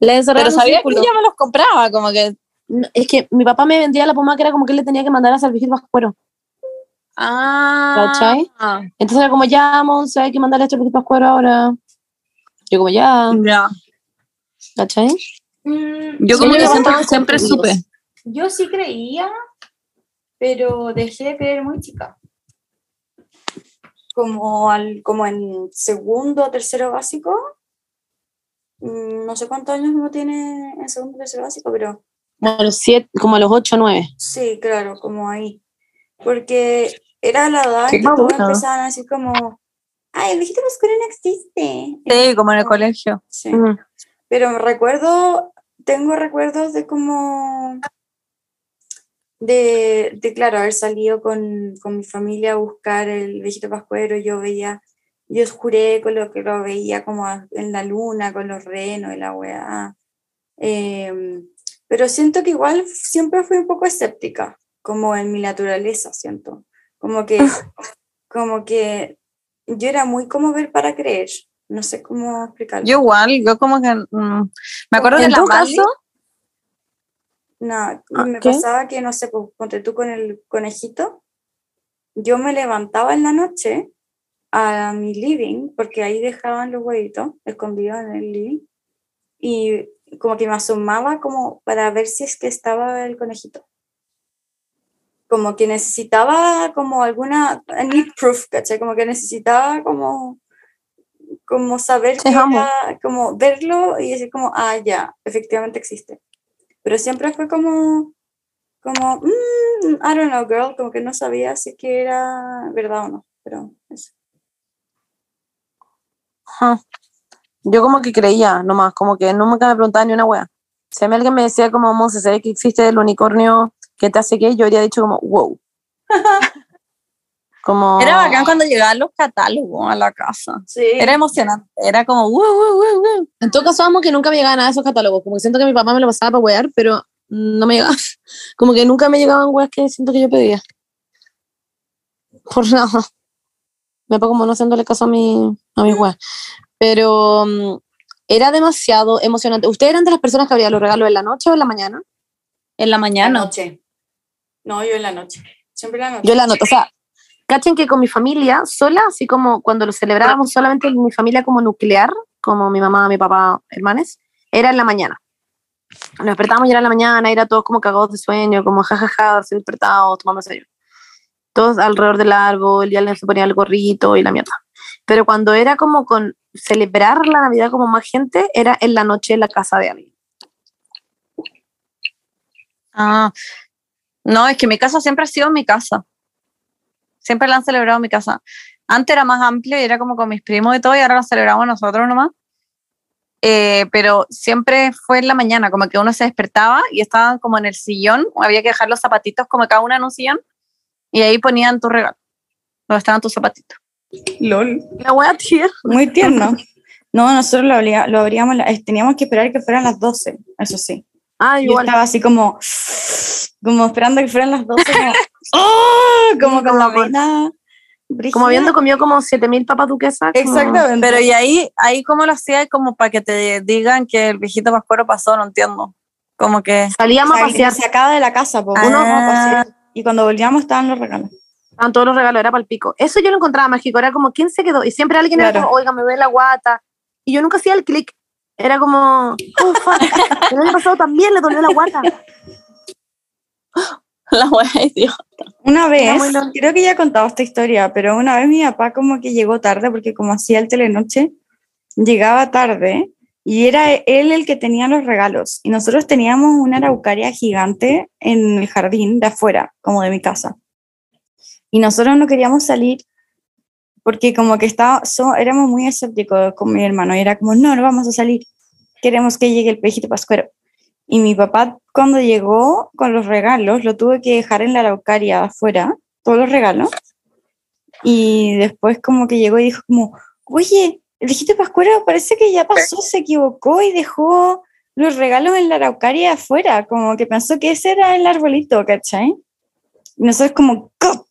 Pero sabía círculo. que ella me los compraba, como que... No, Es que mi papá me vendía la pomada que era como que él le tenía que mandar a viejito pascuero. Ah, ¿Cachai? Entonces era como, ya, Monse, hay que mandarle esto al viejito pascuero ahora. Yo como, ya, ya. ¿cachai? Mm, Yo como Sí, que siempre confundidos. supe. Yo sí creía, pero dejé de creer muy chica. Como, al, como en segundo o tercero básico. Mm, No sé cuántos años uno tiene en segundo o tercero básico, pero Como a los, siete, como a los 8 o 9. sí, claro, como ahí. Porque era la edad en que todos empezaban a decir como, ay, el viejito pascuero no existe. Sí, como en el colegio. Sí. Pero recuerdo, tengo recuerdos de como, de, de claro, haber salido con, con mi familia a buscar el viejito pascuero, yo veía, yo juré con lo que lo veía como en la luna, con los renos y la weá. Em, pero siento que igual siempre fui un poco escéptica, como en mi naturaleza, siento. Como que, como que yo era muy como ver para creer. No sé cómo explicarlo. Yo igual, yo como que... mm, me acuerdo de la tu Mali, caso, No, Ah, me pasaba que, no sé, pues, ponte tú con el conejito, yo me levantaba en la noche a mi living, porque ahí dejaban los huevitos escondidos en el living, y como que me asomaba como para ver si es que estaba el conejito. Como que necesitaba como alguna, I need proof, ¿cachai? Como que necesitaba como, como saber Sí, era- como verlo y decir como, ah, ya, efectivamente existe pero siempre fue como, como, mm, I don't know, girl, como que no sabía si que era verdad o no, pero eso. Ajá. Yo como que creía nomás, como que nunca me preguntaba ni una wea. Si a mí alguien me decía como, Monse, ¿sabes que existe el unicornio que te hace qué? Yo habría dicho como, wow. como... Era bacán cuando llegaban los catálogos a la casa. Sí, Era emocionante. Era como, wow, wow, wow, wow. En todo caso, amo que nunca me llegaban nada de esos catálogos. Como que siento que mi papá me lo pasaba para wear, pero no me llegaba. Como que nunca me llegaban weas que siento que yo pedía. Por nada. Me pongo como no haciéndole caso a mi, a mi weas. Pero mm, era demasiado emocionante. ¿Ustedes eran de las personas que abrían los regalos en la noche o en la mañana? En la la mañana. noche. No, yo en la noche. Siempre en la noche. Yo la noche. O sea, cachen que con mi familia sola, así como cuando lo celebrábamos solamente mi familia como nuclear, como mi mamá, mi papá, hermanes, era en la mañana. Nos despertábamos y era en la mañana, era todos como cagados de sueño, como jajaja, recién despertados, tomando desayuno. Todos alrededor del árbol, y alguien se ponía el gorrito y la mierda. Pero cuando era como con celebrar la Navidad como más gente, era en la noche en la casa de alguien. Ah, no, es que mi casa siempre ha sido mi casa. Siempre la han celebrado en mi casa. Antes era más amplio y era como con mis primos y todo, y ahora la celebramos nosotros nomás. eh, pero siempre fue en la mañana, como que uno se despertaba y estaban como en el sillón, había que dejar los zapatitos como cada una en un sillón, y ahí ponían tu regalo, donde estaban tus zapatitos. LOL. La wea tía. Muy tierno. No, nosotros lo, lo abríamos, eh, teníamos que esperar que fueran las 12, eso sí. Ah, Yo igual. estaba así como, como esperando que fueran las 12, como, ¡oh! como con la vena. Como habiendo comido como 7000 papas duquesas. como- Exactamente. Pero y ahí, ahí cómo lo hacía como para que te digan que el viejito pascuero pasó, no entiendo. Como que Salíamos a pasear. sacaba de la casa, po, Ah. uno a pasear. y cuando volvíamos estaban los regalos. Estaban todos los regalos, era para el pico. Eso yo lo encontraba mágico, era como, ¿quién se quedó? Y siempre alguien era Claro. como, oiga, me duele la guata. Y yo nunca hacía el clic. Era como, oh, fuck. El año pasado también le dolió la guata. la wea Dios. Una vez, creo que ya he contado esta historia, pero una vez mi papá como que llegó tarde, porque como hacía el telenoche, llegaba tarde y era él el que tenía los regalos. Y nosotros teníamos una araucaria gigante en el jardín de afuera, como de mi casa. Y nosotros no queríamos salir porque como que estaba, so- éramos muy escépticos con mi hermano y era como, no, no vamos a salir, queremos que llegue el pejito pascuero. Y mi papá cuando llegó con los regalos, lo tuve que dejar en la araucaria afuera, todos los regalos. Y después como que llegó y dijo como, oye, el viejito pascuero parece que ya pasó, se equivocó y dejó los regalos en la araucaria afuera, como que pensó que ese era el arbolito, ¿cachai? Y nosotros como, "Cóchame",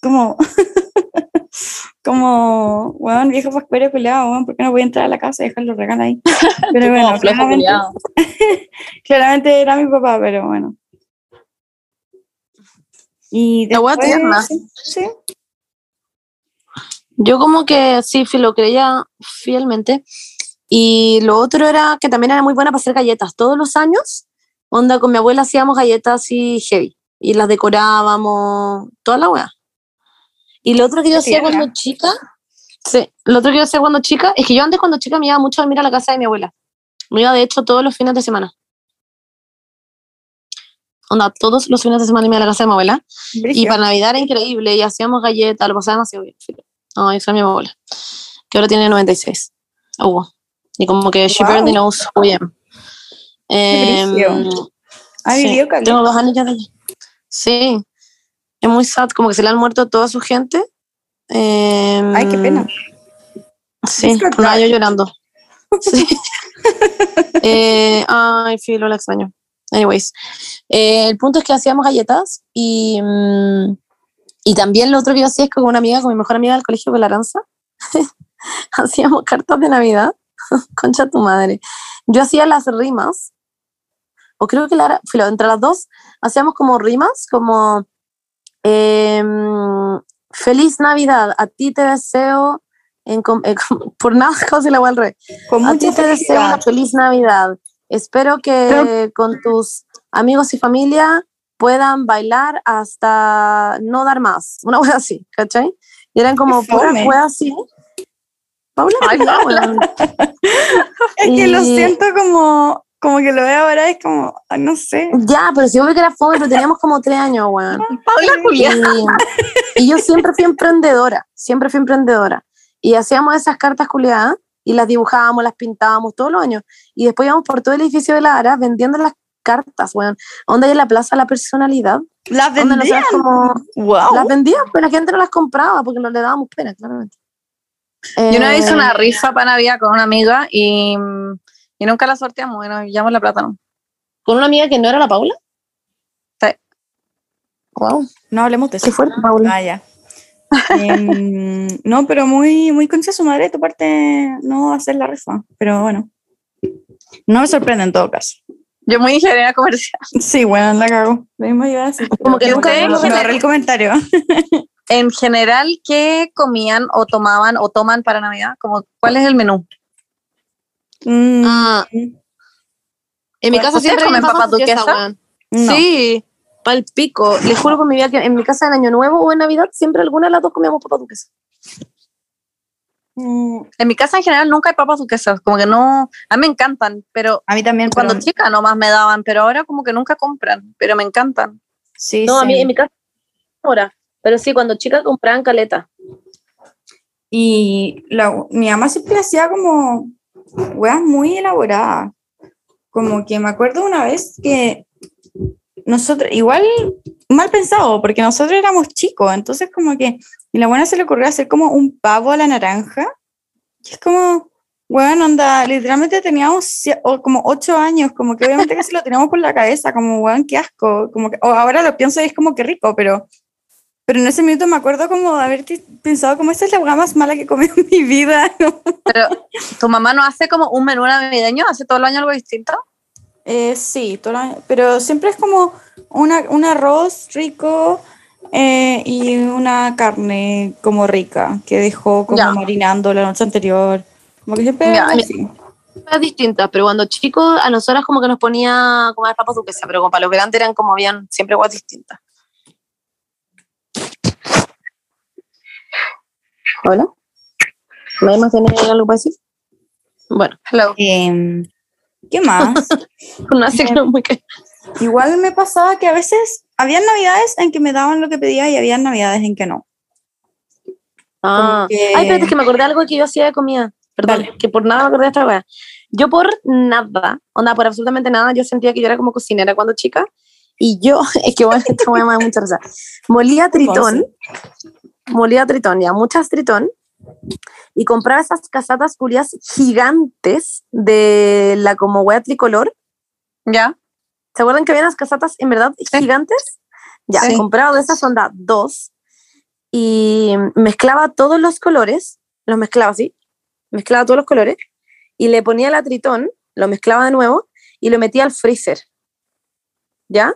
como, como, weón, viejo pascuero culiado, weón, ¿por qué no voy a entrar a la casa y dejar los regalos ahí? Pero bueno, claramente, claramente era mi papá, pero bueno. Y La después- tierna. sí, sí. Yo como que sí, lo creía fielmente. Y lo otro era que también era muy buena para hacer galletas. Todos los años, onda, con mi abuela hacíamos galletas así heavy. Y las decorábamos, toda la weá. Y lo otro que yo hacía cuando chica, sí, lo otro que yo hacía cuando chica, es que yo antes cuando chica me iba mucho a dormir a la casa de mi abuela. Me iba de hecho todos los fines de semana. Onda, todos los fines de semana me iba a la casa de mi abuela. Y para Navidad era increíble y hacíamos galletas, lo pasaba demasiado bien. No, esa es mi abuela, que ahora tiene 96. Oh, y como que she Wow. barely knows who I am. Brígido. Ha vivido. Tengo dos anillas de ella. Sí, es muy sad, como que se le han muerto toda su gente. Em, Ay, qué pena. Sí, dark. yo llorando. Sí. Eh, ay, filo, la extraño. Anyways, eh, el punto es que hacíamos galletas y, mm, y también lo otro que yo hacía es que con una amiga, con mi mejor amiga del colegio, con la Aranza, hacíamos cartas de Navidad. Concha tu madre. Yo hacía las rimas, o creo que la, filo, entre las dos hacíamos como rimas, como em, Feliz Navidad, a ti te deseo en eh, por nada, casi la voy al revés. Con A ti te deseo una feliz Navidad. Espero que con tus amigos y familia puedan bailar hasta no dar más. Una wea así, ¿cachai? Y eran como fome. weas así. Paula, no, weón. Es que lo siento como, como que lo veo ahora, es como, ah, no sé. Ya, pero si obvio que era fome, pero teníamos como tres años, weón. Paula Julián. Y, y yo siempre fui emprendedora, siempre fui emprendedora. Y hacíamos esas cartas culiadas y las dibujábamos, las pintábamos todos los años. Y después íbamos por todo el edificio de la Ara vendiendo las cartas, weón. Onda hay en la plaza la personalidad. Las vendían. como Wow. las vendían, pero la gente no las compraba porque no le dábamos pena, claramente. Yo una vez hice Eh, una rifa para Navidad con una amiga y, y nunca la sorteamos, bueno, llevamos la plata, ¿no? con una amiga que no era la Paula. Sí. Wow, No hablemos de eso. qué fuerte, Paula. Ah, ya. Em, no, pero muy, muy concha su madre de tu parte no hacer la rifa. Pero bueno. No me sorprende en todo caso. Yo muy ingeniera comercial. Sí, bueno, la cago. Lo mismo iba a decir. Como que nunca el comentario. En general, ¿qué comían o tomaban o toman para Navidad? Como, ¿Cuál es el menú? Mm, Ah, en mi casa ¿ustedes siempre comen papas weón. no. Sí, pal pico. Les juro por mi vida que en mi casa en Año Nuevo o en Navidad siempre alguna de las dos comíamos papas duquesas. Mm, En mi casa en general nunca hay papas duquesas, como que no, a mí me encantan, pero a mí también. cuando pero- chica nomás me daban, pero ahora como que nunca compran, pero me encantan. Sí, No, a mí en mi casa ahora. Pero sí, cuando chica compraban caleta. Y la, mi mamá siempre hacía como weas muy elaboradas. Como que me acuerdo una vez que nosotros, igual mal pensado, porque nosotros éramos chicos, entonces como que y la buena se le ocurrió hacer como un pavo a la naranja. Y es como, bueno, onda, literalmente teníamos como ocho años, como que obviamente se lo teníamos por la cabeza, como, weón, qué asco. Como que, o ahora lo pienso y es como que rico, pero, pero en ese minuto me acuerdo como de haber pensado como esa es la hueá más mala que he comido en mi vida. ¿no? Pero, ¿tu mamá no hace como un menú navideño? ¿Hace todo el año algo distinto? Eh, sí, todo el año, pero siempre es como una, un arroz rico eh, y una carne como rica que dejó como Ya. marinando la noche anterior. Como que siempre Ya, algo así. Cosas distintas, pero cuando chicos a nosotras como que nos ponía como las papas duquesas, pero como para los grandes eran como habían siempre guas distintas. Hola. ¿Nadie más tiene algo para decir? Bueno, Hello. Em, ¿Qué más? que no muy que- Igual me pasaba que a veces habían navidades en que me daban lo que pedía y habían navidades en que no. Ah. que- Ay, espérate, es que me acordé de algo que yo hacía de comida. Perdón, Dale. que por nada me acordé de esta weá. Yo por nada, onda, por absolutamente nada, yo sentía que yo era como cocinera cuando chica. Y yo, es que bueno, esta weá me da mucha risa. Molía tritón, molía tritón, ya, muchas tritón. Y compraba esas casatas culias gigantes de la como weá tricolor. ¿Ya? ¿Se acuerdan que había unas casatas en verdad gigantes? Ya, Sí. compraba de esas onda dos y mezclaba todos los colores, los mezclaba así, mezclaba todos los colores y le ponía la tritón, lo mezclaba de nuevo y lo metía al freezer. ¿Ya?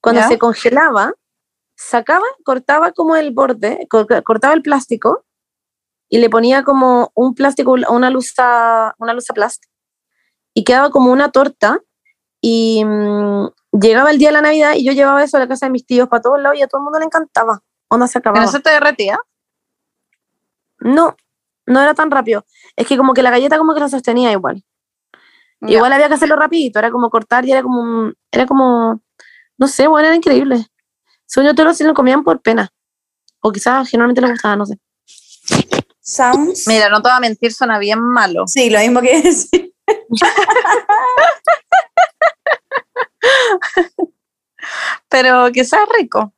Cuando Ya. se congelaba, sacaba, cortaba como el borde, cor- cortaba el plástico y le ponía como un plástico, una luz una luz plast y quedaba como una torta y mm, llegaba el día de la Navidad y yo llevaba eso a la casa de mis tíos para todos lados y a todo el mundo le encantaba. Onda se ¿Que acababa. no se te derretía? No, no era tan rápido. Es que como que la galleta como que la sostenía igual. Igual había que hacerlo rapidito, era como cortar y era como, era como, no sé, bueno, era increíble. Según yo, todos lo comían por pena. O quizás generalmente les gustaba, no sé. Sounds. Mira, no te voy a mentir, suena bien malo. Sí, lo mismo que decir. Pero que sea rico.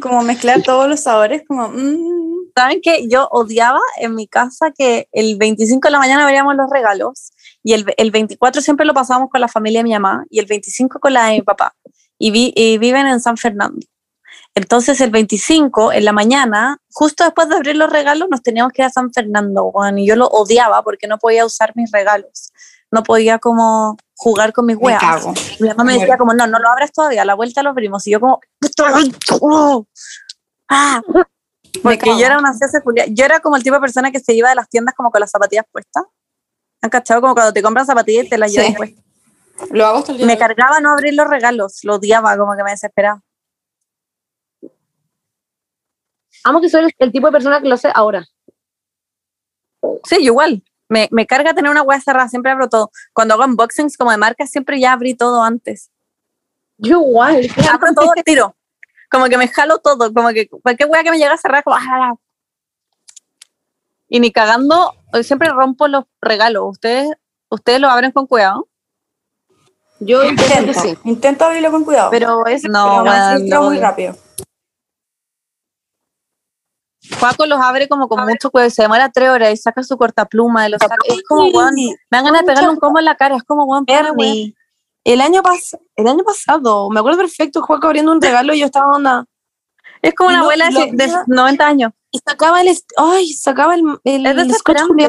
Como mezclar todos los sabores, como. mm, ¿Saben qué? Yo odiaba en mi casa que el 25 de la mañana veríamos los regalos y el, el 24 siempre lo pasábamos con la familia de mi mamá y el 25 con la de mi papá. Y, vi- y viven en San Fernando. Entonces el 25 en la mañana, justo después de abrir los regalos, nos teníamos que ir a San Fernando, weón, y yo lo odiaba porque no podía usar mis regalos. No podía como jugar con mis cago. Mi mamá me decía como, no, no lo abras todavía, a la vuelta lo abrimos. Y yo como, ah, porque yo era una. Yo era como el tipo de persona que se iba de las tiendas como con las zapatillas puestas. ¿Han cachado? Como cuando te compras zapatillas y te las Sí. llevas puestas. Lo hago hasta el día Me de cargaba no abrir los regalos, lo odiaba, como que me desesperaba. Amo que soy el, el tipo de persona que lo hace ahora. Sí, yo igual. Me, me carga tener una hueá cerrada, siempre abro todo. Cuando hago unboxings como de marcas, siempre ya abrí todo antes. Yo igual. Abro todo al tiro. Como que me jalo todo, como que cualquier hueá que me llega a cerrar, como... ah. Y ni cagando, hoy siempre rompo los regalos. ¿Ustedes, ustedes lo abren con cuidado? Yo intento Intento, sí. intento abrirlo con cuidado. Pero es No, pero no, muy rápido. Juaco los abre como con mucho cuidado se demora tres horas y saca su cortapluma y lo saca. Es como, weón, me dan ganas de pegarle un combo en la cara. Es como. Ernie. El año, pas el año pasado, me acuerdo perfecto, Juaco abriendo un regalo y yo estaba onda. Es como una Lo- abuela de, lo- de 90 años. Y sacaba el. Ay, sacaba el. el Es desesperante.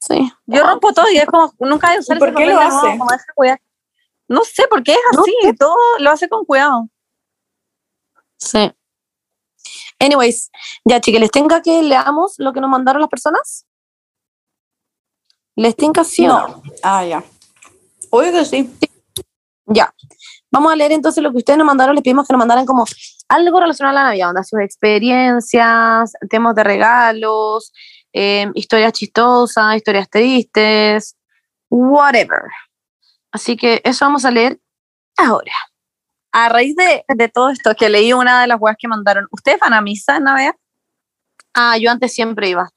Sí. Yo rompo todo y es como, nunca usar ¿Y por ese qué lo de hace? como de cuidar. No sé, porque es No así, todo lo hace con cuidado. Sí. Anyways, ya, chicas, ¿les tenga que leamos lo que nos mandaron las personas? ¿Les tenga sí o no? No. Ah, ya. Obvio que sí. Ya. Vamos a leer entonces lo que ustedes nos mandaron. Les pedimos que nos mandaran como algo relacionado a la Navidad, onda, sus experiencias, temas de regalos, eh, historias chistosas, historias tristes, whatever. Así que eso vamos a leer ahora. A raíz de, de todo esto, que leí una de las weas que mandaron, ¿ustedes van a misa en Navidad? Ah, yo antes siempre iba.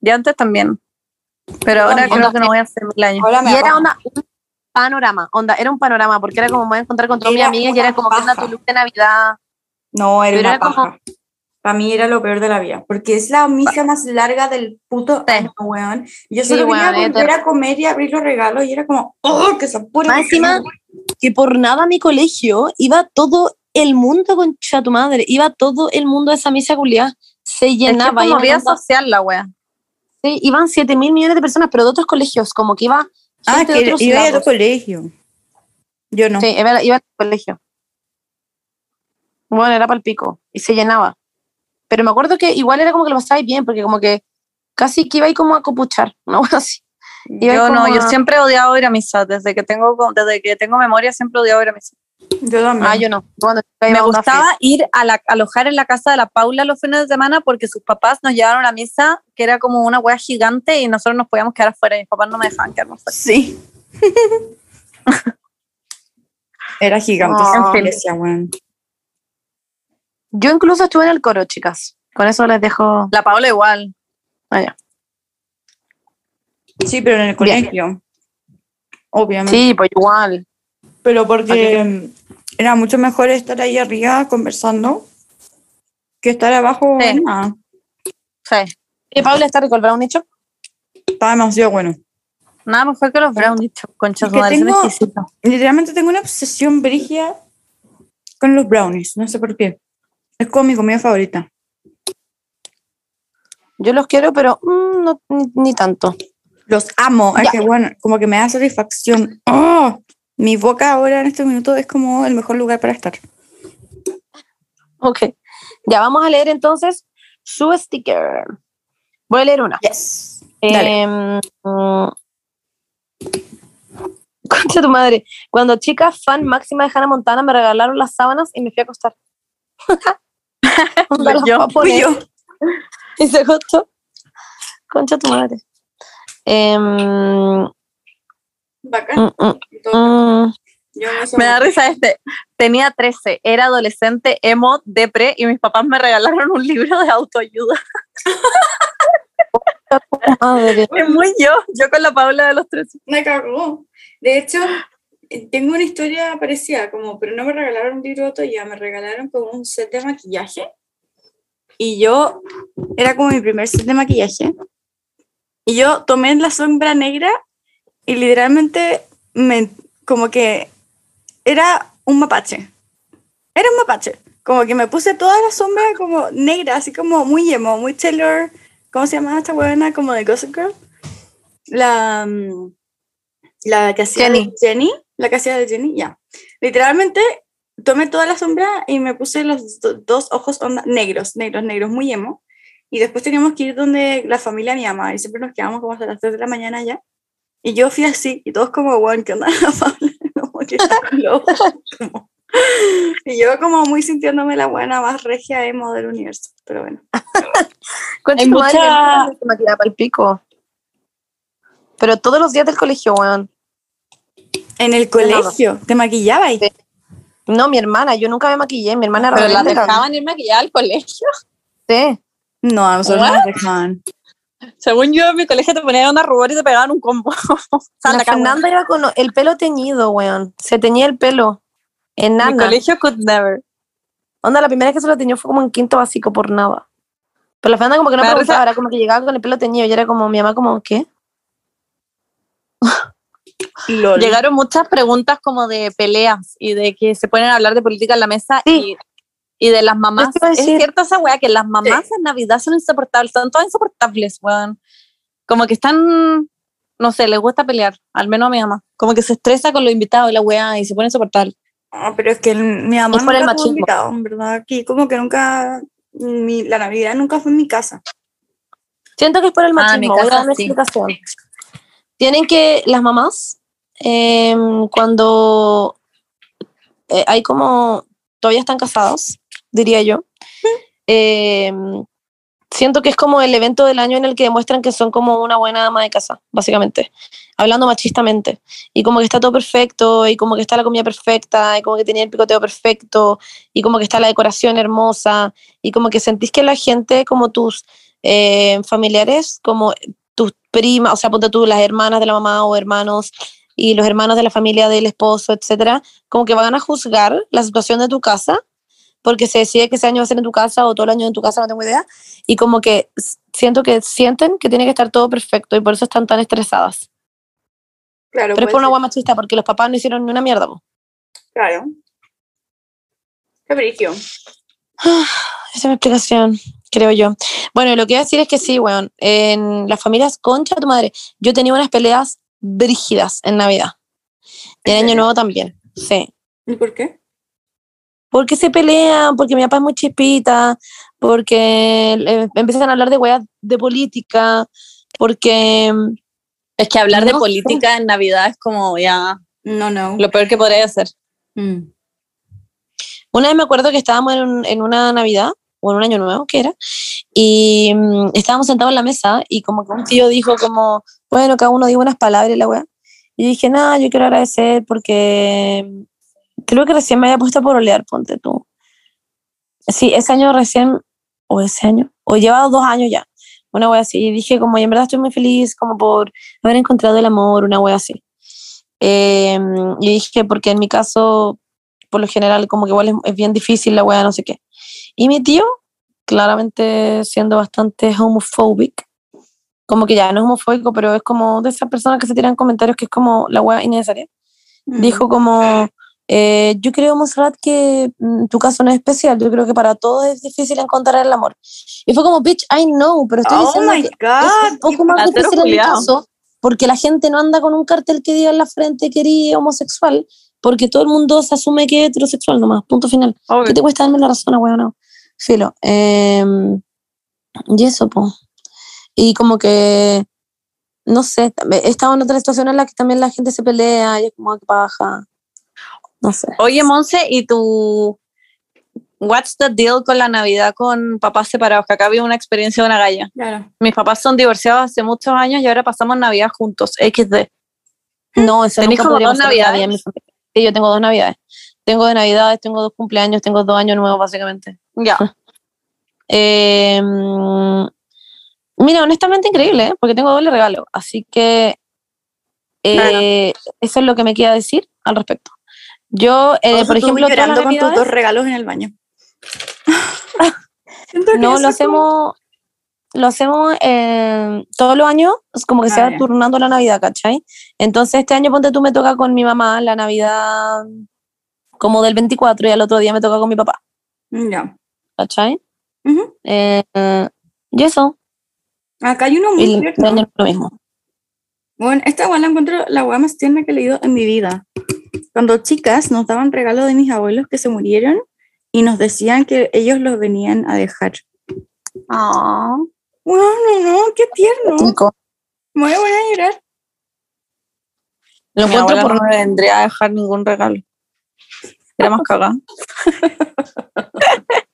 Yo antes también. Pero ahora Onda, creo que no voy a hacer mil años. Y era onda, un panorama, onda, era un panorama, porque era como me voy a encontrar con todas mis amigas y una era como que paja. tu luz de Navidad. No, era Pero una era como- paja. Para mí era lo peor de la vida, porque es la misa más larga del puto Sí. año, weón. Yo Sí, solo quería weón, volver era- a comer y abrir los regalos y era como, ¡oh, que se apure! Más encima, que por nada a mi colegio iba todo el mundo con tu madre, iba todo el mundo a esa misa culiada. Se Es que llenaba. es como vida onda- social la wea. sí, iban 7 mil millones de personas, pero de otros colegios, como que iba. Ah, gente de que otros iba a tu colegio. Yo no. Sí, iba, iba al colegio. Bueno, era para el pico y se llenaba. Pero me acuerdo que igual era como que lo pasabais bien, porque como que casi que iba ahí como a copuchar, ¿no? Así. Iba Yo no, yo siempre he odiado ir a misa. Desde que tengo, desde que tengo memoria siempre he odiado ir a misa. Yo también. Ah, yo no. Me gustaba ir a la, alojar en la casa de la Paula los fines de semana porque sus papás nos llevaron a misa, que era como una wea gigante y nosotros nos podíamos quedar afuera. y Mis papás no me dejaban quedarnos afuera. Sí. Era gigante weón. Yo incluso estuve en el coro, chicas. Con eso les dejo. La Paula igual. allá. Sí, pero en el Bien. colegio. Obviamente. Sí, pues igual. Pero porque era mucho mejor estar ahí arriba conversando que estar abajo. Sí. en nada. Sí. ¿Y Paula está recolvada un nicho? Estaba demasiado bueno. Nada mejor que los brownies, concha Es su que tengo-. Literalmente tengo una obsesión brigia con los brownies. No sé por qué. Es como mi comida favorita. Yo los quiero, pero mm, no, ni, ni tanto. Los amo. Es que bueno, como que me da satisfacción. ¡Oh! Mi boca ahora en este minuto es como el mejor lugar para estar. Ok. Ya vamos a leer entonces su sticker. Voy a leer una. Yes. Dale. Em, Concha tu madre. Cuando chica fan máxima de Hannah Montana me regalaron las sábanas y me fui a acostar. Las Yo. Fui. Y se acostó. Concha tu madre. Em, Bacán. mm, mm, mm. Yo no sé Me da risa este. Tenía 13, era adolescente, emo, depre, y mis papás me regalaron un libro de autoayuda. Madre. Es muy yo, yo con la Paula de los 13. Me cagó. De hecho, tengo una historia parecida, como, pero no me regalaron un libro de autoayuda, me regalaron como un set de maquillaje. Y yo, era como mi primer set de maquillaje. Y yo tomé la sombra negra y literalmente me, como que era un mapache. Era un mapache. Como que me puse toda la sombra como negra, así como muy emo, muy Taylor. ¿Cómo se llama esta buena? Como de Gossip Girl. La, mm, la que hacía Jenny. Jenny. La que hacía de Jenny, ya. Literalmente tomé toda la sombra y me puse los do- dos ojos onda- negros, negros, negros, muy emo. Y después teníamos que ir donde la familia de mi mamá y siempre nos quedamos como hasta las 3 de la mañana allá. Y yo fui así y todos como, bueno, ¿qué onda? Paula? Como que como- Y yo como muy sintiéndome la buena más regia emo del universo. Pero bueno. Hay mucha- que me maquillaba pa'l pico. Pero todos los días del colegio, weón. En el colegio, ¿te maquillaba y Sí. No, mi hermana, yo nunca me maquillé. Mi hermana Pero la dejaban ir maquillada al colegio. Sí. No, a nosotros no nos dejaban. Según yo, en mi colegio te ponían una rubor y te pegaban un combo. La Santa Fernanda iba con el pelo teñido, weón. Se teñía el pelo. Mi Enana. colegio could never. Onda, la primera vez que se lo teñió fue como en quinto básico por nada. Pero la Fernanda como que no Me preguntaba, risa. era como que llegaba con el pelo teñido y era como mi mamá como, ¿qué? Lol. Llegaron muchas preguntas como de peleas y de que se pueden hablar de política en la mesa Sí. y, y de las mamás. A Es cierto esa weá que las mamás en Navidad son insoportables, son todas insoportables, weón. Como que están, no sé, les gusta pelear, al menos a mi mamá. Como que se estresa con los invitados y la weá y se pone insoportable. Ah, pero es que el- mi mamá Es por nunca machismo. en verdad. Aquí como que nunca, mi- la Navidad nunca fue en mi casa. Siento que es por el Ah, mi machismo. Voy a casa sí. explicación. Tienen que, las mamás, em, cuando eh, hay como, todavía están casadas, diría yo, em, siento que es como el evento del año en el que demuestran que son como una buena ama de casa, básicamente, hablando machistamente. Y como que está todo perfecto, y como que está la comida perfecta, y como que tenía el picoteo perfecto, y como que está la decoración hermosa, y como que sentís que la gente, como tus eh, familiares, como tus primas, o sea, ponte tú las hermanas de la mamá o hermanos y los hermanos de la familia del esposo, etcétera, como que van a juzgar la situación de tu casa porque se decide que ese año va a ser en tu casa o todo el año en tu casa, no tengo idea, y como que siento que sienten que tiene que estar todo perfecto y por eso están tan estresadas. Claro, Pero es por una guay machista porque los papás no hicieron ni una mierda. po. Claro. Qué brillo. Esa es mi explicación, creo yo. Bueno, lo que iba a decir es que sí, weón, en las familias concha tu madre, yo tenía unas peleas brígidas en Navidad. Y en ¿En Año? Nuevo también, sí. ¿Y por qué? porque se pelean, porque mi papá es muy chispita, porque eh, empiezan a hablar de weas de política, porque mm, Es que hablar de No política en Navidad es como ya No, no. lo peor que podría hacer. Mm. una vez me acuerdo que estábamos en, un- en una Navidad, o en un año nuevo, que era, y mm, estábamos sentados en la mesa y como que un tío dijo como, bueno, cada uno diga unas palabras y la wea. Y dije, nada, yo quiero agradecer porque mm, creo que recién me había puesto por olear, ponte tú. Sí, ese año recién, o ese año, o llevado dos años ya, una wea así. Y dije como, y en verdad estoy muy feliz como por haber encontrado el amor, una wea así. Eh, y dije, porque en mi caso, por lo general, como que igual es, es bien difícil la wea, no sé qué. Y mi tío, claramente siendo bastante homophobic, como que ya no es homofóbico, pero es como de esas personas que se tiran comentarios que es como la wea innecesaria Mm. dijo como, eh, yo creo, Monserrat, que mm, tu caso no es especial, yo creo que para todos es difícil encontrar el amor. Y fue como, bitch, I know, pero estoy Oh diciendo my que es God. un poco más difícil culiao. caso, porque la gente no anda con un cartel que diga en la frente que eres homosexual, porque todo el mundo se asume que es heterosexual nomás, punto final. ¿Qué te cuesta darme la razón, weón? No. Filo. em, y eso, po. Y como que, no sé, he estado en otra situación en la que también la gente se pelea y es como que baja. No sé. Oye, Monse, ¿y tu what's the deal con la Navidad con papás separados? Que acá había una experiencia de una galla. Claro. Mis papás son divorciados hace muchos años y ahora pasamos Navidad juntos, XD. No, eso ¿Tenés nunca como dos navidades? Navidad en mi familia. Sí, yo tengo dos navidades. Tengo de navidades, tengo dos cumpleaños, tengo dos años nuevos, básicamente. Ya. Eh, mm, mira, honestamente increíble, ¿eh? porque tengo doble regalo. Así que eh, eso es lo que me queda decir al respecto. Yo, eh, por ejemplo, llorando con tus dos regalos en el baño. Siento que no, lo es como- hacemos, lo hacemos eh, todos los años, es como que se Ah, va ya. turnando la Navidad, ¿cachai? Entonces este año, ponte tú, me toca con mi mamá la Navidad como del 24 y al otro día me toca con mi papá, Ya. ¿Cachai? Ujú. Eh, eh, y eso, Acá hay uno muy tierno. lo mismo. Bueno, esta weá la encuentro la weá más tierna que he leído en mi vida. Cuando chicas nos daban regalos de mis abuelos que se murieron y nos decían que ellos los venían a dejar. Ah. Bueno, no, no, qué tierno. Rico. Me voy a llorar. Lo Mi encuentro por no me vendría a dejar ningún regalo. Era más cagada.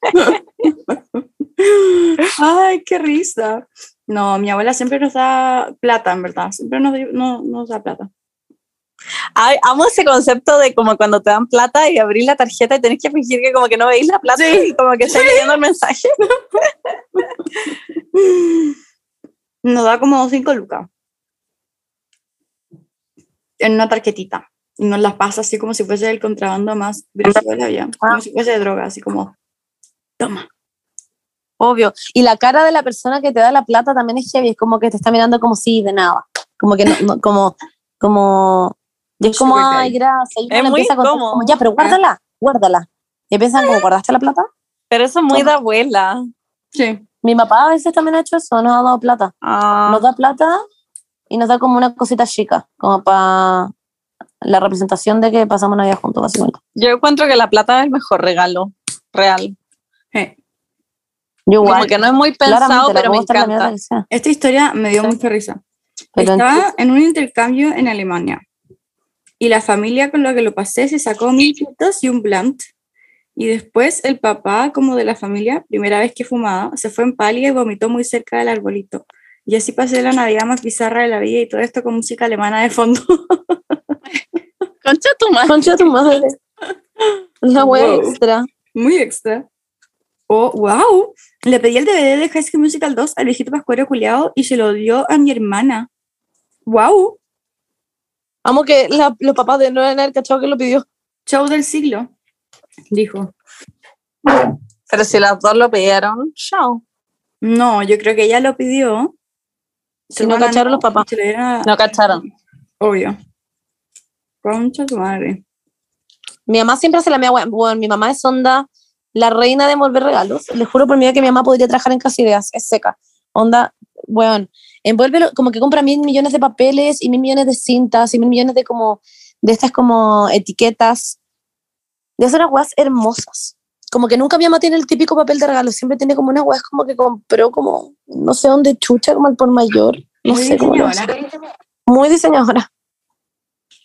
Ay, qué risa. No, mi abuela siempre nos da plata, en verdad. Siempre nos, no- nos da plata. Ay, amo ese concepto de como cuando te dan plata y abrís la tarjeta y tenés que fingir que como que no veis la plata y como que estáis leyendo el mensaje. Nos da como 5 lucas. En una tarjetita. Y nos las pasa así como si fuese el contrabando más brígido de la vida. Como si fuese droga, así como, toma. Obvio. Y la cara de la persona que te da la plata también es heavy, es como que te está mirando como si de nada. Como que no, no- como, como, y es como, ay, gracias. Y uno Es muy empieza a contar incómodo. como, ya, pero guárdala, guárdala. Y piensan como, ¿guardaste la plata? Pero eso es muy Toma. de abuela. Sí. Mi papá a veces también ha hecho eso, nos ha dado plata. Ah. Nos da plata y nos da como una cosita chica, como para la representación de que pasamos Navidad juntos, básicamente. Yo encuentro que la plata es el mejor regalo real. Sí. Yo igual, Como que no es muy pensado, pero me encanta. Esta historia me dio Sí. mucha risa. Pero Estaba en un intercambio en Alemania y la familia con la que lo pasé se sacó mil pitos y un blunt. Y después el papá, como de la familia, primera vez que fumaba, se fue en pálida y vomitó muy cerca del arbolito. Y así pasé la Navidad más bizarra de la vida y todo esto con música alemana de fondo. Concha tu madre. Concha tu madre. La wea Wow. extra. muy extra. Oh, wow. Le pedí el DVD de High School Musical 2 al viejito pascuero culiao y se lo dio a mi hermana. Wow. Amo que la- los papás de no el cachado que lo pidió. Show del siglo. Dijo. Pero si las dos lo pidieron, chao. No, yo creo que ella lo pidió. Si no cacharon los papás. a- No cacharon. Obvio. Concha tu madre. Mi mamá siempre hace la mía, bueno, bueno, mi mamá es onda, la reina de envolver regalos. Les juro por mi vida que mi mamá podría trabajar en Casa Ideas, es seca. Onda, weón, envuélvelo, como que compra mil millones de papeles y mil millones de cintas y mil millones de como, de estas como etiquetas. De esas unas weas hermosas. Como que nunca mi mamá tiene el típico papel de regalo, siempre tiene como unas weas como que compró como, no sé dónde chucha, como al por mayor. No Muy sé cómo lo diseñadora. hace. Muy diseñadora.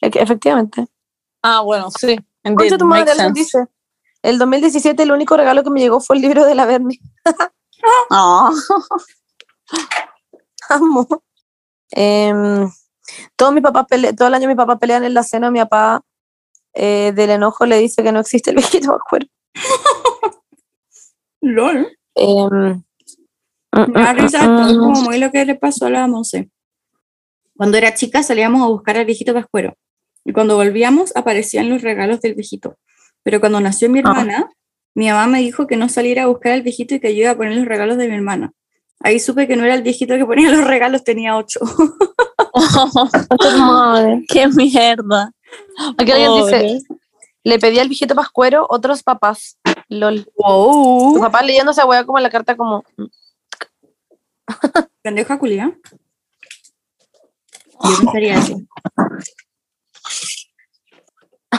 Efectivamente. Ah, bueno, sí. Concha tu madre, alguien dice. El 2017 el único regalo que me llegó fue el libro de la Berni. Ah. Amo. Em, todo, mi papá todo el año mi papá pelean en la cena, mi papá eh, del enojo le dice que no existe el viejito Pascuero. LOL. Em, da risa mm, esto, es mm, como muy lo que le pasó a la Monse. Cuando era chica salíamos a buscar al viejito pascuero. Y cuando volvíamos aparecían los regalos del viejito. Pero cuando nació mi Ah. hermana, mi mamá me dijo que no saliera a buscar al viejito y que yo iba a poner los regalos de mi hermana. Ahí supe que no era el viejito que ponía los regalos, tenía ocho. tu madre. Qué mierda. Aquí alguien dice, le pedí al viejito Pascuero otros papás. LOL. Tu ¡Wow! papá leyendo esa weá como la carta como, Pendeja culia. Yo pensaría eso.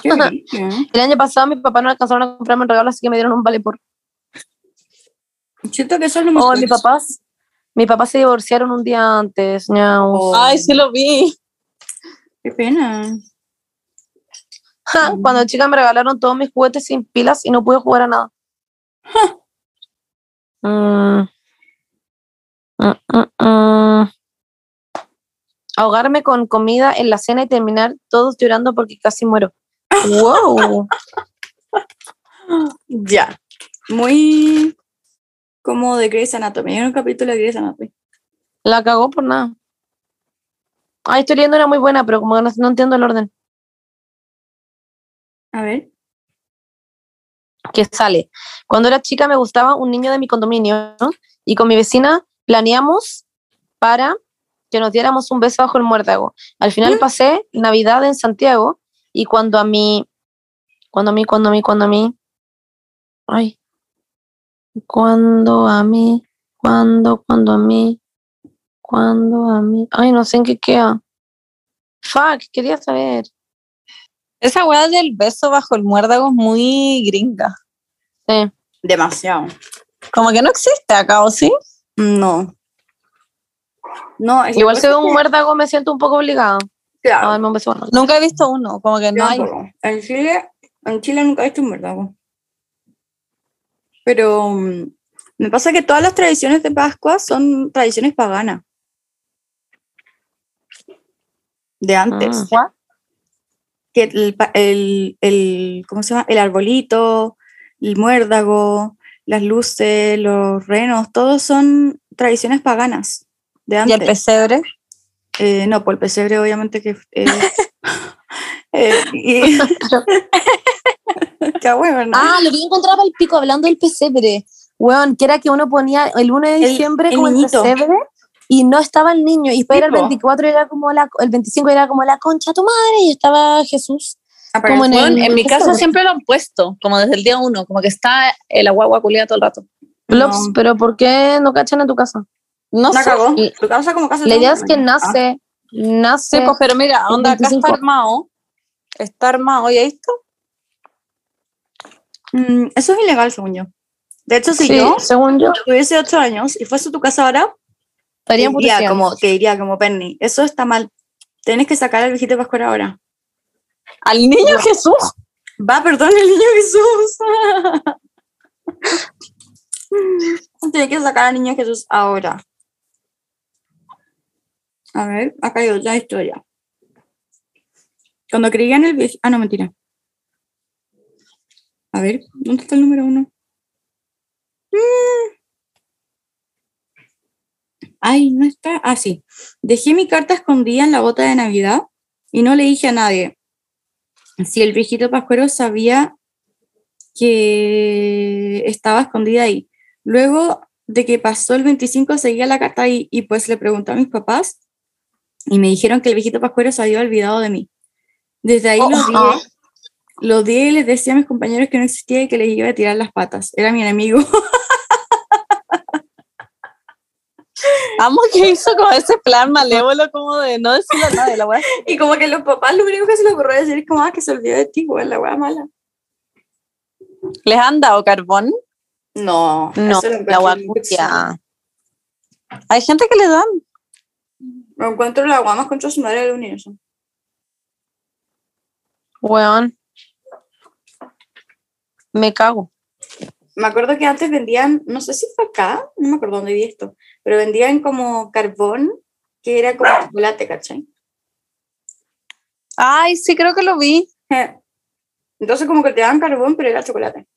Qué el año pasado mi papá no alcanzaron a comprarme un regalo, así que me dieron un vale por Siento que eso es lo Oh, mis papás, mis papás se divorciaron un día antes. Oh, Ay, sí lo vi. Qué pena. Ja, Cuando chica me regalaron todos mis juguetes sin pilas y no pude jugar a nada. Mm. Mm, mm, mm. Ahogarme con comida en la cena y terminar todos llorando porque casi muero. Wow. Ya. Muy como de Grey's Anatomy. Hay un capítulo de Grey's Anatomy. La cagó por nada. Ay, estoy leyendo una muy buena, pero como no, no entiendo el orden. A ver. que sale. Cuando era chica me gustaba un niño de mi condominio ¿no? y con mi vecina planeamos para que nos diéramos un beso bajo el muérdago. Al final pasé Navidad en Santiago y cuando a mí, cuando a mí, cuando a mí, cuando a mí, ay, cuando a mí, cuando, cuando a mí, cuando a mí, ay, no sé en qué queda. Fuck, quería saber. Esa weá del beso bajo el muérdago es muy gringa. Sí. Demasiado. Como que no existe acá, ¿o sí? No. No, es Igual pasa si veo que- un muérdago me siento un poco obligado a Claro. darme un beso. bajo el Nunca he visto uno, como que no hay. En Chile, en Chile nunca he visto un muérdago. Pero mm, me pasa que todas las tradiciones de Pascua son tradiciones paganas. De antes. Mm. Que el, el, el- ¿cómo se llama? El arbolito, el muérdago, las luces, los renos, todos son tradiciones paganas de ¿Y antes. el pesebre? Eh, no, por el pesebre obviamente que... eh, eh, y- Qué bueno, ¿no? Ah, lo vi encontrar para el pico hablando del pesebre. Weón, que era que uno ponía el 1 de El- diciembre el como el niñito. pesebre y no estaba el niño. Y después era el po. 24 y era como la, el 25 era como la concha tu madre y estaba Jesús. como en el- en mi casa pesebre. siempre lo han puesto, como desde el día uno, como que está el agua culiada todo el rato. No. pero ¿por qué no cachan en tu casa? No La sé. cagó. Como casa La de idea es que nace, nace. Sí, pues, pero mira, onda, acá 25. está armado. Está armado, ¿y esto? Ah. Mm, eso es ilegal, según yo. De hecho, si sí, yo según yo, tuviese ocho años y fuese a tu casa ahora, te estaría diría, como, te diría como Penny, eso está mal. Tienes que sacar al viejito Pascual ahora. Al niño Jesús. Va, perdón, el niño Jesús. Tienes que sacar al niño Jesús ahora. A ver, acá hay otra historia. Cuando creían el viejito... Ah, no, mentira. A ver, ¿dónde está el número uno? Ay, no está. Ah, sí. Dejé mi carta escondida en la bota de Navidad y no le dije a nadie. Si el viejito pascuero sabía que estaba escondida ahí. Luego de que pasó el 25, seguía la carta ahí y pues le pregunté a mis papás y me dijeron que el viejito pascuero se había olvidado de mí. Desde ahí lo dije. Lo odié y les decía a mis compañeros que no existía y que les iba a tirar las patas. Era mi enemigo. Amo que hizo como ese plan malévolo como de no decirle nada de la weá. y como que los papás lo único que se les ocurrió decir es como, ah, que se olvidó de ti, güey, la weá mala. ¿Les han dado carbón? No, No, la guacuya. Hay gente que le dan. Me encuentro la agua más contra su madre del universo. Weón. Me cago. Me acuerdo que antes vendían, no sé si fue acá, no me acuerdo dónde vi esto, pero vendían como carbón que era como chocolate, ¿cachai? Ay, sí, creo que lo vi. Eh, Entonces como que te daban carbón, pero era chocolate.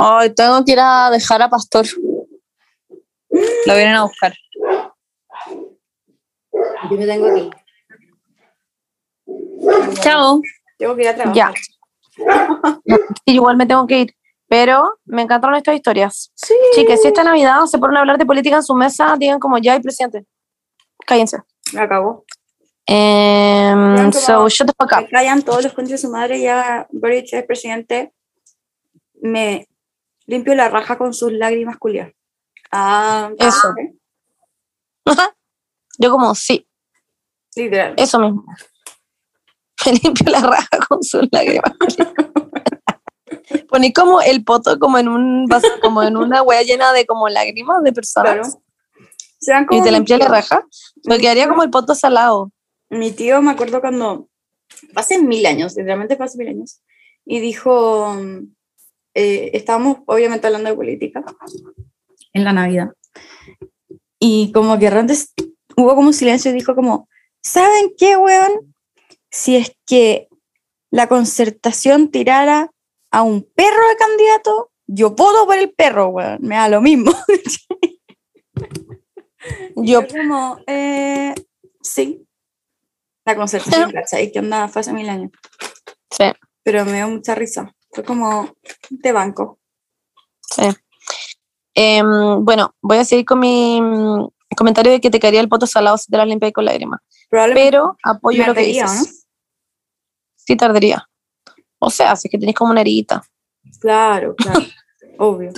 Ay, tengo que ir a dejar a Pastor. Lo vienen a buscar. Yo me tengo que ir. Chao. Tengo que ir a trabajar. Ya. Sí, igual me tengo que ir. Pero me encantaron estas historias. Sí. Chicas, si esta Navidad se ponen a hablar de política en su mesa, digan como ya hay presidente. Cállense. Me acabó. Vean so, shut the fuck up. Callan todos los conchos de su madre, ya Boric es presidente. Me limpio la raja con sus lágrimas culiadas. Ah, Eso. ok. Yo como, sí, Literal. eso mismo. Me limpio la raja con sus lágrimas. Poní como el poto como en un vaso- como en una wea llena de como lágrimas de personas. Claro. Como Y te mi limpias la raja. Me quedaría como el poto salado. Mi tío, me acuerdo cuando, hace mil años, literalmente hace mil años, y dijo, eh, estábamos obviamente hablando de política en la Navidad, y como que antes hubo como un silencio y dijo como, ¿saben qué, weón? Si es que la concertación tirara a un perro de candidato, yo voto por el perro, weón, me da lo mismo. Yo, como, eh, sí. La concertación, ¿cachai? Que fue hace mil años. sí, Pero me dio mucha risa. Fue como de banco. sí. Em, bueno, voy a seguir con mi mm, comentario de que te caería el poto salado si te las limpias con lágrimas. Pero apoyo lo que dices. Sí tardaría. O sea, si es que tenés como una herida. Claro, claro. Obvio.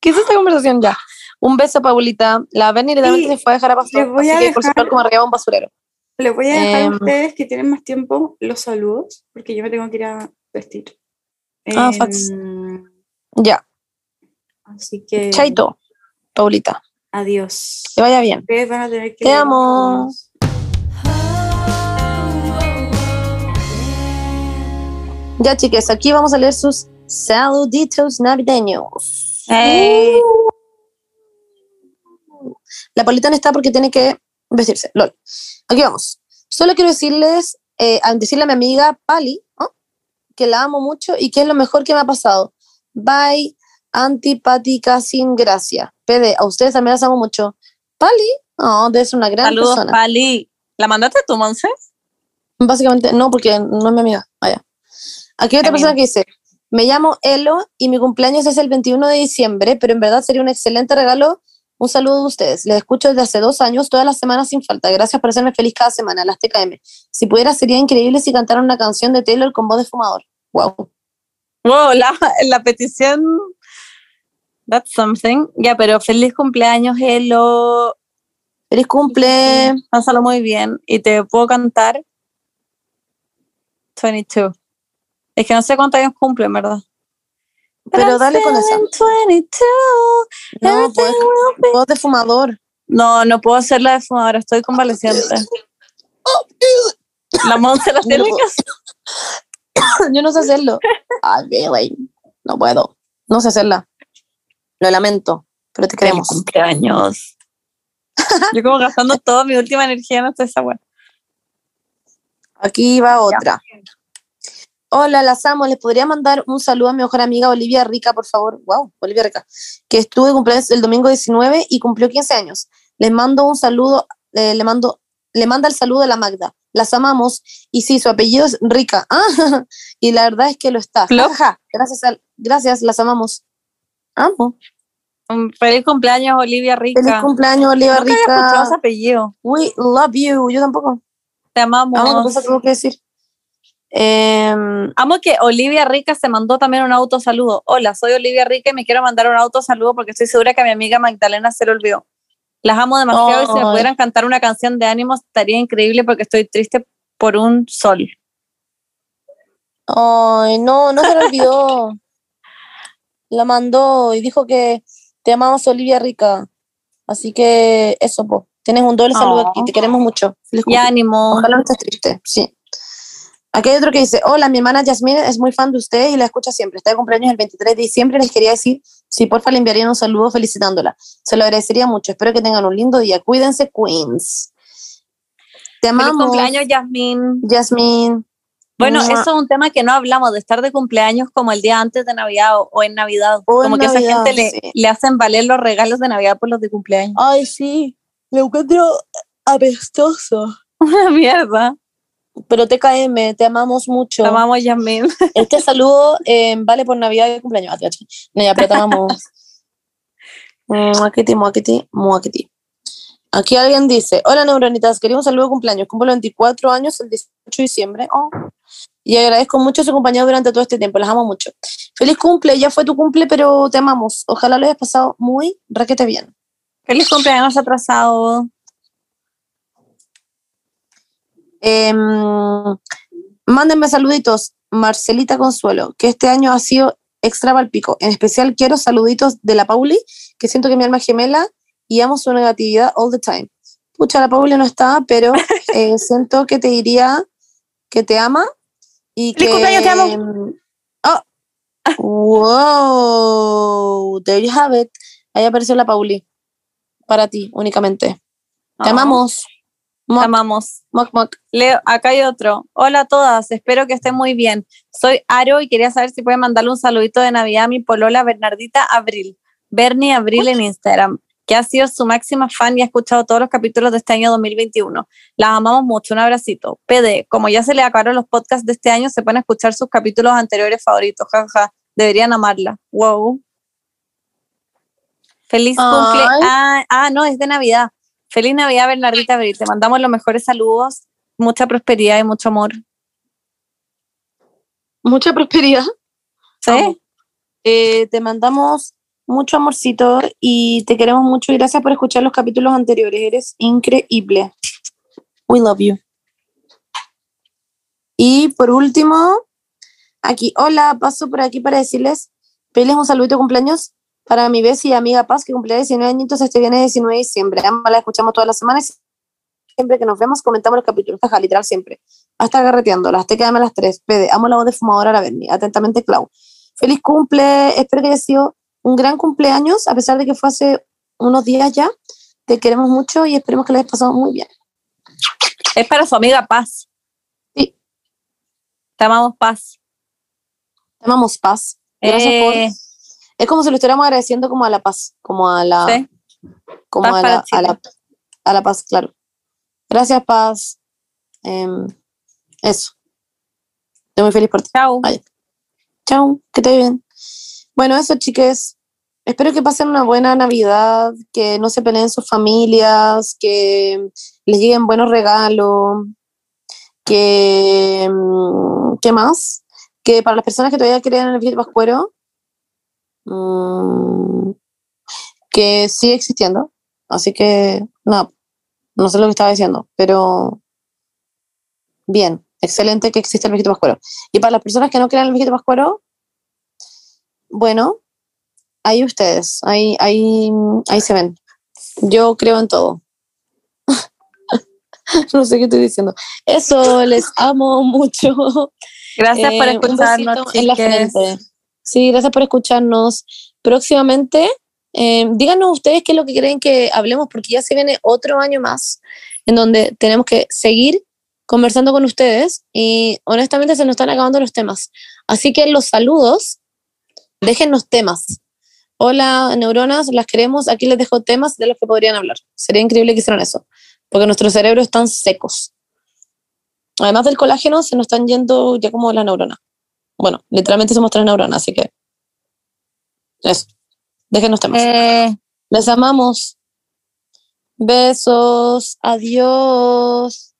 ¿Qué es esta conversación ya? Un beso, Paulita. La Berni literalmente Sí, se fue a dejar a pasar. voy así a que por dejar- supuesto como arriba un basurero. Les voy a dejar a Em. ustedes que tienen más tiempo los saludos, porque yo me tengo que ir a vestir. Ah, fax. Em, Ya. así que. Chaito, Paulita. Adiós. Que vaya bien. Ustedes van a tener que. Te amo. Ya, chicas, aquí vamos a leer sus saluditos navideños. Hey. La Paulita no está porque tiene que vestirse. Lol. Aquí vamos. Solo quiero decirles, eh, decirle a mi amiga Pali. Que la amo mucho y que es lo mejor que me ha pasado. Bye, antipática sin gracia. PD, a ustedes también las amo mucho. Pali, no, debe ser una gran Saludos, persona. Pali. ¿La mandaste tú, Monse? Básicamente, no, porque no es mi amiga. Vaya. Aquí hay otra persona que dice: Me llamo Elo y mi cumpleaños es el 21 de diciembre, pero en verdad sería un excelente regalo. Un saludo de ustedes. Les escucho desde hace dos años, todas las semanas sin falta. Gracias por hacerme feliz cada semana, las TKM. Si pudiera, sería increíble si cantaran una canción de Taylor con voz de fumador. Wow. Wow, la, la petición. That's something. Ya, pero feliz cumpleaños, Elo. Feliz cumple. Pásalo muy bien. Y te puedo cantar 22. Es que no sé cuántos años cumple, verdad. Pero dale con esa. 22. No, pues, voz de fumador. No, no puedo hacer la de fumadora, estoy convaleciente. La Monse las No. técnicas. Yo no sé hacerlo. Ay. No puedo. No sé hacerla. Lo lamento, pero te queremos. cumpleaños. Yo como gastando toda mi última energía en hacer esa weá. Aquí va otra. Hola, las amo. ¿Les podría mandar un saludo a mi mejor amiga Olivia Rica, por favor? Wow, Olivia Rica. Que estuve de cumpleaños el domingo 19 y cumplió 15 años. Les mando un saludo, eh, le mando, le manda el saludo a la Magda. Las amamos. Y sí, su apellido es Rica. Ah, y la verdad es que lo está. Gracias, gracias, las amamos. Amo. Feliz cumpleaños, Olivia Rica. Feliz cumpleaños, Olivia Nunca había escuchado ese Rica. apellido. We love you. Yo tampoco. Te amamos. Amo, ¿qué cosa tengo que decir? Em, Amo que Olivia Rica se mandó también un autosaludo. Hola, soy Olivia Rica y me quiero mandar un autosaludo porque estoy segura que a mi amiga Magdalena se lo olvidó. Las amo demasiado y si me pudieran cantar una canción de ánimos estaría increíble porque estoy triste por un sol. Ay, no, no se lo olvidó. La mandó y dijo que te amamos, Olivia Rica. Así que eso, po. Tienes un doble saludo Oh. aquí, te queremos mucho. Y ánimo. Ojalá no estés triste, sí. Aquí hay otro que dice, hola, mi hermana Yasmín es muy fan de usted y la escucha siempre. Está de cumpleaños el 23 de diciembre. Les quería decir si porfa le enviarían un saludo felicitándola. Se lo agradecería mucho. Espero que tengan un lindo día. Cuídense, Queens. Te Feliz amamos, cumpleaños, Yasmín. Yasmín. Bueno, Mua. eso es un tema que no hablamos, de estar de cumpleaños como el día antes de Navidad o, o en Navidad. O en como que a esa gente le, sí. le hacen valer los regalos de Navidad por los de cumpleaños. Ay, sí. Le encuentro apestoso. Una mierda. Pero TKM, te amamos mucho. Te amamos, Yasmín. Este saludo eh, vale por Navidad y cumpleaños. Ah. No, ya, pero te amamos. Muaquiti, muaquiti, muaquiti. Aquí alguien dice, hola neuronitas, quería un saludo de cumpleaños. Cumplo 24 años el 18 de diciembre. Oh. Y agradezco mucho su compañía durante todo este tiempo. Las amo mucho. Feliz cumple, ya fue tu cumple, pero te amamos. Ojalá lo hayas pasado muy requete bien. Feliz cumpleaños atrasado. Em, mándenme saluditos, Marcelita Consuelo, que este año ha sido extra palpico. En especial quiero saluditos de la Pauli, que siento que mi alma gemela y amo su negatividad all the time. Pucha, la Pauli no está, pero eh, siento que te diría que te ama y ¡Feliz que... cumpleaños, te amo! Oh, wow, there you have it. Ahí apareció la Pauli. Para ti, únicamente. Te Oh, amamos. Moc, amamos. moc, moc. Leo, acá hay otro. Hola a todas, espero que estén muy bien. Soy Aro y quería saber si pueden mandarle un saludito de Navidad a mi polola Bernardita Abril, Bernie Abril en Instagram, que ha sido su máxima fan y ha escuchado todos los capítulos de este año 2021. Las amamos mucho, un abracito. PD, como ya se le acabaron los podcasts de este año, se pueden escuchar sus capítulos anteriores favoritos, jaja, deberían amarla. Wow. Feliz Ay. cumple. Ah, ah, no, es de Navidad. Feliz Navidad, Bernardita. Te mandamos los mejores saludos mucha prosperidad y mucho amor. Mucha prosperidad. ¿Sí? Eh, te mandamos mucho amorcito y te queremos mucho y gracias por escuchar los capítulos anteriores. Eres increíble. We love you. Y por último, aquí, hola, paso por aquí para decirles, pedirles un saludito de cumpleaños para mi bes y amiga Paz, que cumple 19 añitos este viernes 19 de diciembre. Ambas la escuchamos todas las semanas. Siempre que nos vemos, comentamos los capítulos. Literal, siempre. Hasta garreteándolas. Te quedan a las tres. Pede, amo la voz de fumadora a la Berni. Atentamente, Clau. Feliz cumple. Espero que haya sido un gran cumpleaños, a pesar de que fue hace unos días ya. Te queremos mucho y esperemos que lo hayas pasado muy bien. Es para su amiga Paz. Sí. Te amamos, Paz. Te amamos, Paz. Gracias Eh, por. Es como si lo estuviéramos agradeciendo como a la paz, como a la, Sí. como Paz a la, a, la, a la paz, claro. Gracias, Paz. Em, eso. Estoy muy feliz por ti. Chao. Ay. Chao, que te bien. Bueno, eso, chiques. Espero que pasen una buena Navidad, que no se peleen sus familias, que les lleguen buenos regalos, que... mm, ¿Qué más? Que para las personas que todavía creen en el Espíritu Pascuero, mm, que sigue existiendo. Así que, no, no sé lo que estaba diciendo, pero bien, excelente que existe el viejito pascuero. Y para las personas que no crean en el viejito pascuero, bueno, ahí ustedes, ahí, ahí, ahí se ven. Yo creo en todo. no sé qué estoy diciendo. Eso, les amo mucho. Gracias por Eh, escucharnos, en la frente. Sí, gracias por escucharnos. Próximamente, eh, díganos ustedes qué es lo que creen que hablemos, porque ya se viene otro año más en donde tenemos que seguir conversando con ustedes y honestamente se nos están acabando los temas. Así que los saludos, déjennos temas. Hola, neuronas, las queremos. Aquí les dejo temas de los que podrían hablar. Sería increíble que hicieran eso, porque nuestros cerebros están secos. Además del colágeno, se nos están yendo ya como las neuronas. Bueno, literalmente somos tres neuronas, así que. Eso. Déjenos temas. Eh, Les amamos. Besos. Adiós.